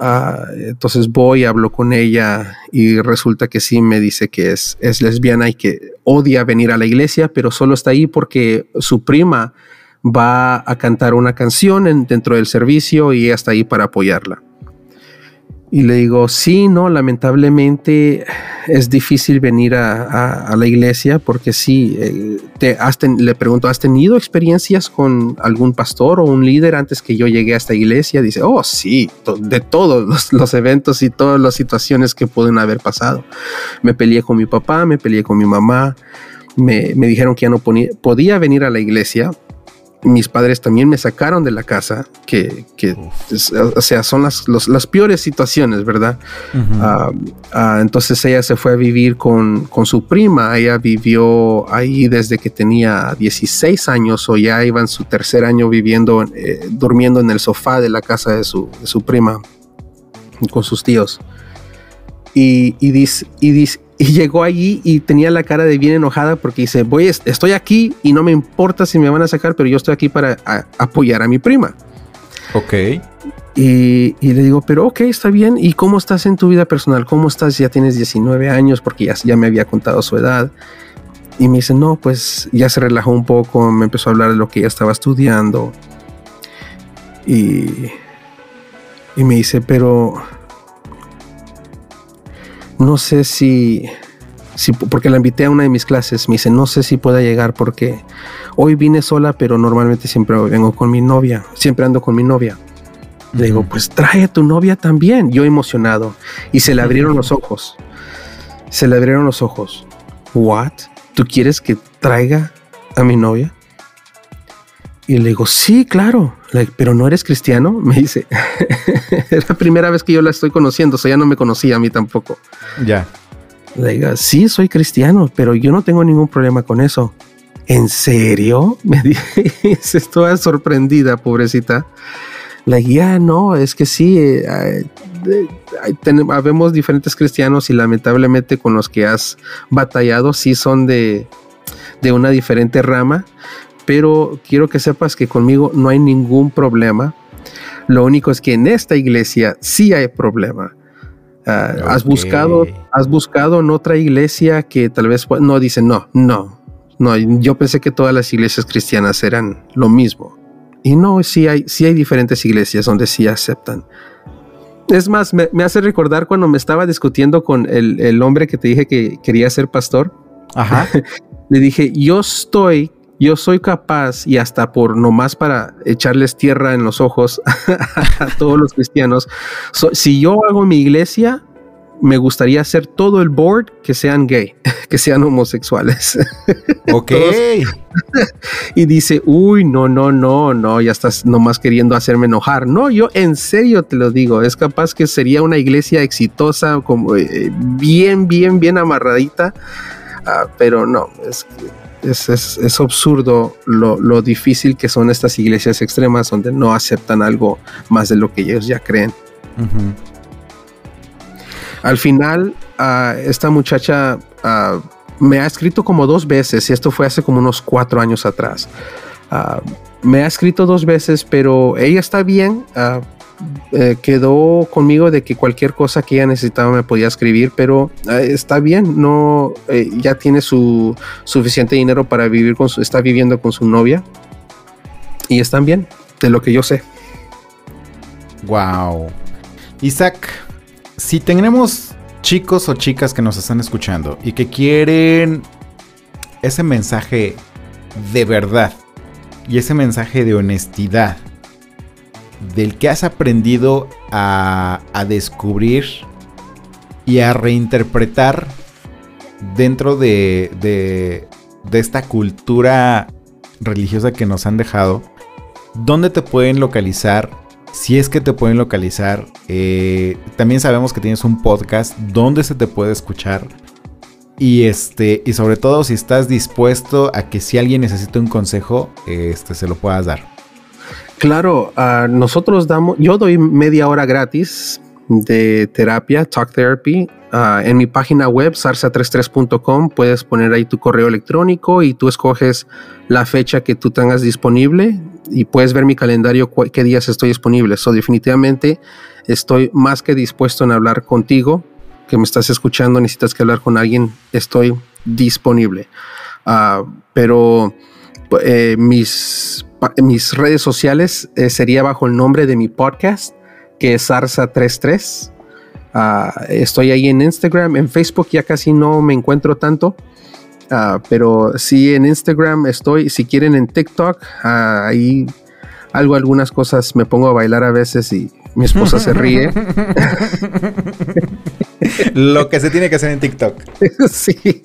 Ah, entonces voy, hablo con ella y resulta que sí me dice que es, es lesbiana y que odia venir a la iglesia, pero solo está ahí porque su prima va a cantar una canción dentro del servicio y está ahí para apoyarla. Y le digo, sí, no, lamentablemente es difícil venir a, la iglesia porque sí, eh, te le pregunto, ¿has tenido experiencias con algún pastor o un líder antes que yo llegué a esta iglesia? Dice, oh, sí, de todos los, eventos y todas las situaciones que pueden haber pasado. Me peleé con mi papá, me peleé con mi mamá, me, dijeron que ya no podía venir a la iglesia mis padres también me sacaron de la casa, que, que o sea, son las, las peores situaciones, ¿verdad? Ah, ah, entonces ella se fue a vivir con, con, su prima, ella vivió ahí desde que tenía 16 años o ya iba en su tercer año viviendo, eh, durmiendo en el sofá de la casa de su, de su prima con sus tíos. Y, y, dice, y, dice, y llegó allí y tenía la cara de bien enojada porque dice, voy, estoy aquí y no me importa si me van a sacar, pero yo estoy aquí para apoyar a mi prima. Ok. Y, le digo, pero ok, está bien. ¿Y cómo estás en tu vida personal? ¿Cómo estás? Ya tienes 19 años porque ya, ya me había contado su edad. Y me dice, no, pues ya se relajó un poco, me empezó a hablar de lo que ella estaba estudiando. Y, y me dice, pero no sé si, si, porque la invité a una de mis clases, me dice, no sé si pueda llegar porque hoy vine sola, pero normalmente siempre vengo con mi novia, siempre ando con mi novia. Le digo, pues trae a tu novia también. Yo emocionado. Y se le abrieron los ojos. Se le abrieron los ojos. ¿What? ¿Tú quieres que traiga a mi novia? Y le digo, sí, claro, pero no eres cristiano. Me dice, *laughs* es la primera vez que yo la estoy conociendo, o sea, ya no me conocía a mí tampoco. Ya. Le digo, sí, soy cristiano, pero yo no tengo ningún problema con eso. ¿En serio? *laughs* Me dice, estoy sorprendida, pobrecita. La guía, no, es que sí, eh, tenemos diferentes cristianos y lamentablemente con los que has batallado sí son de, de una diferente rama, pero quiero que sepas que conmigo no hay ningún problema. Lo único es que en esta iglesia sí hay problema. Ah, has buscado, has buscado en otra iglesia que tal vez no dicen no, no, no. Yo pensé que todas las iglesias cristianas eran lo mismo. Y no, sí hay, sí hay diferentes iglesias donde sí aceptan. Es más, me, hace recordar cuando me estaba discutiendo con el, el hombre que te dije que quería ser pastor. Ajá. *laughs* Le dije, yo estoy yo soy capaz y hasta por nomás para echarles tierra en los ojos *laughs* a todos los cristianos, si yo hago mi iglesia, me gustaría hacer todo el board que sean gay, *laughs* que sean homosexuales. *laughs* Ok. y dice, uy, no, no, no, no, ya estás nomás queriendo hacerme enojar. No, yo en serio te lo digo, es capaz que sería una iglesia exitosa, como eh, bien, bien, bien amarradita, ah, pero no, es que es, absurdo lo, difícil que son estas iglesias extremas donde no aceptan algo más de lo que ellos ya creen. Al final, esta muchacha me ha escrito como dos veces, y esto fue hace como unos cuatro años atrás. Me ha escrito dos veces, pero ella está bien. Eh, quedó conmigo de que cualquier cosa que ella necesitaba me podía escribir, pero eh, está bien, no, eh, ya tiene su suficiente dinero para vivir con su, está viviendo con su novia y están bien, de lo que yo sé. Wow. Isaac, si tenemos chicos o chicas que nos están escuchando y que quieren ese mensaje de verdad y ese mensaje de honestidad del que has aprendido a, descubrir y a reinterpretar dentro de, de, esta cultura religiosa que nos han dejado, ¿dónde te pueden localizar? Si es que te pueden localizar, eh, también sabemos que tienes un podcast, ¿dónde se te puede escuchar? Y este, y sobre todo si estás dispuesto a que si alguien necesita un consejo, este, se lo puedas dar. Claro, nosotros damos, yo doy media hora gratis de terapia, talk therapy, ah, en mi página web, sarsa33.com, puedes poner ahí tu correo electrónico y tú escoges la fecha que tú tengas disponible y puedes ver mi calendario qué días estoy disponible. So, definitivamente estoy más que dispuesto en hablar contigo, que me estás escuchando, necesitas que hablar con alguien, estoy disponible. Ah, pero eh, mis mis redes sociales eh, sería bajo el nombre de mi podcast, que es Sarsa33. Ah, estoy ahí en Instagram, en Facebook ya casi no me encuentro tanto, ah, pero sí en Instagram estoy, si quieren en TikTok, ah, ahí algo, algunas cosas me pongo a bailar a veces y mi esposa se ríe. *laughs* *laughs* Lo que se tiene que hacer en TikTok. *laughs* sí.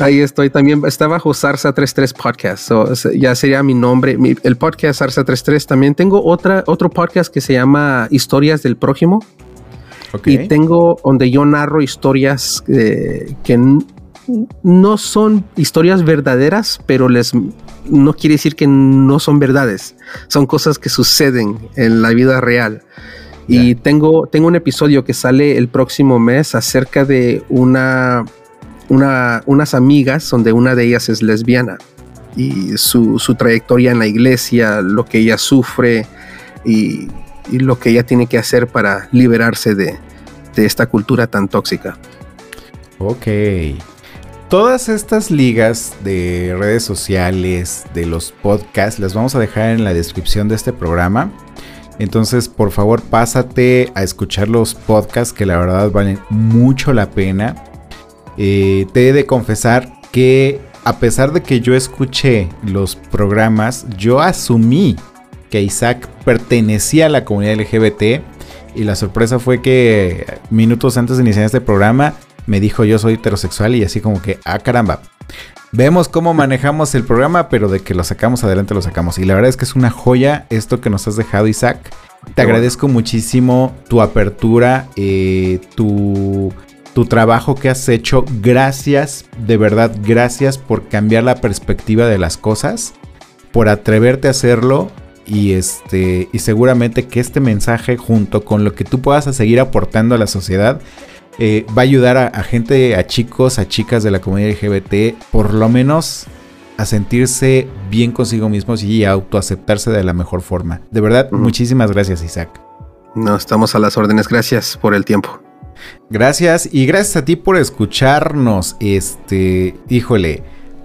Ahí estoy. También está bajo Sarsa 33 Podcast. ya sería mi nombre. el podcast Sarsa 33. También tengo otra, otro podcast que se llama Historias del Prójimo. Y tengo donde yo narro historias eh, que no son historias verdaderas, pero les no quiere decir que no son verdades. Son cosas que suceden en la vida real. Y tengo, tengo un episodio que sale el próximo mes acerca de una, una, unas amigas donde una de ellas es lesbiana y su, su trayectoria en la iglesia, lo que ella sufre y, y, lo que ella tiene que hacer para liberarse de, de esta cultura tan tóxica. Ok. Todas estas ligas de redes sociales, de los podcasts, las vamos a dejar en la descripción de este programa. Entonces, por favor, pásate a escuchar los podcasts que la verdad valen mucho la pena. Eh, te he de confesar que a pesar de que yo escuché los programas, yo asumí que Isaac pertenecía a la comunidad LGBT. Y la sorpresa fue que minutos antes de iniciar este programa me dijo yo soy heterosexual y así como que, ah caramba. Vemos cómo manejamos el programa, pero de que lo sacamos adelante lo sacamos. Y la verdad es que es una joya esto que nos has dejado, Isaac. Te agradezco muchísimo tu apertura, eh, tu, tu trabajo que has hecho. Gracias, de verdad, gracias por cambiar la perspectiva de las cosas, por atreverte a hacerlo y este y seguramente que este mensaje junto con lo que tú puedas seguir aportando a la sociedad eh, va a ayudar a, gente, a chicos, a chicas de la comunidad LGBT, por lo menos a sentirse bien consigo mismos y a autoaceptarse de la mejor forma. De verdad, muchísimas gracias, Isaac. No, estamos a las órdenes. Gracias por el tiempo. Gracias y gracias a ti por escucharnos. Este, híjole,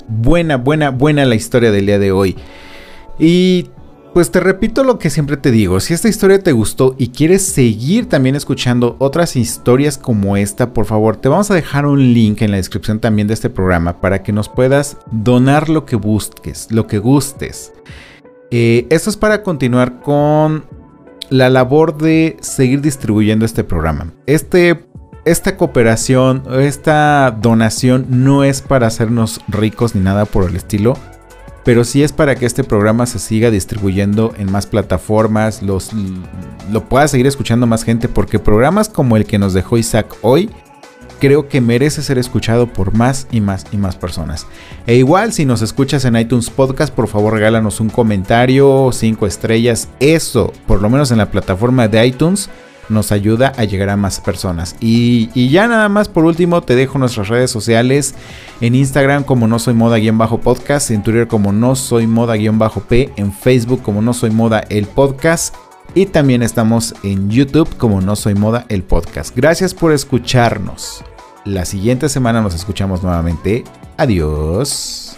buena, buena, buena la historia del día de hoy. Y pues te repito lo que siempre te digo, si esta historia te gustó y quieres seguir también escuchando otras historias como esta, por favor te vamos a dejar un link en la descripción también de este programa para que nos puedas donar lo que busques, lo que gustes. Eh, esto es para continuar con la labor de seguir distribuyendo este programa. Este, esta cooperación, esta donación no es para hacernos ricos ni nada por el estilo pero sí es para que este programa se siga distribuyendo en más plataformas, los, lo pueda seguir escuchando más gente, porque programas como el que nos dejó Isaac hoy, creo que merece ser escuchado por más y más y más personas. E igual, si nos escuchas en iTunes Podcast, por favor regálanos un comentario, cinco estrellas, eso, por lo menos en la plataforma de iTunes nos ayuda a llegar a más personas. Y, ya nada más por último te dejo nuestras redes sociales en Instagram como no soy moda-podcast, en Twitter como no soy moda-p, en Facebook como no soy moda el podcast. Y también estamos en YouTube como No Soy Moda el podcast. Gracias por escucharnos. La siguiente semana nos escuchamos nuevamente. Adiós.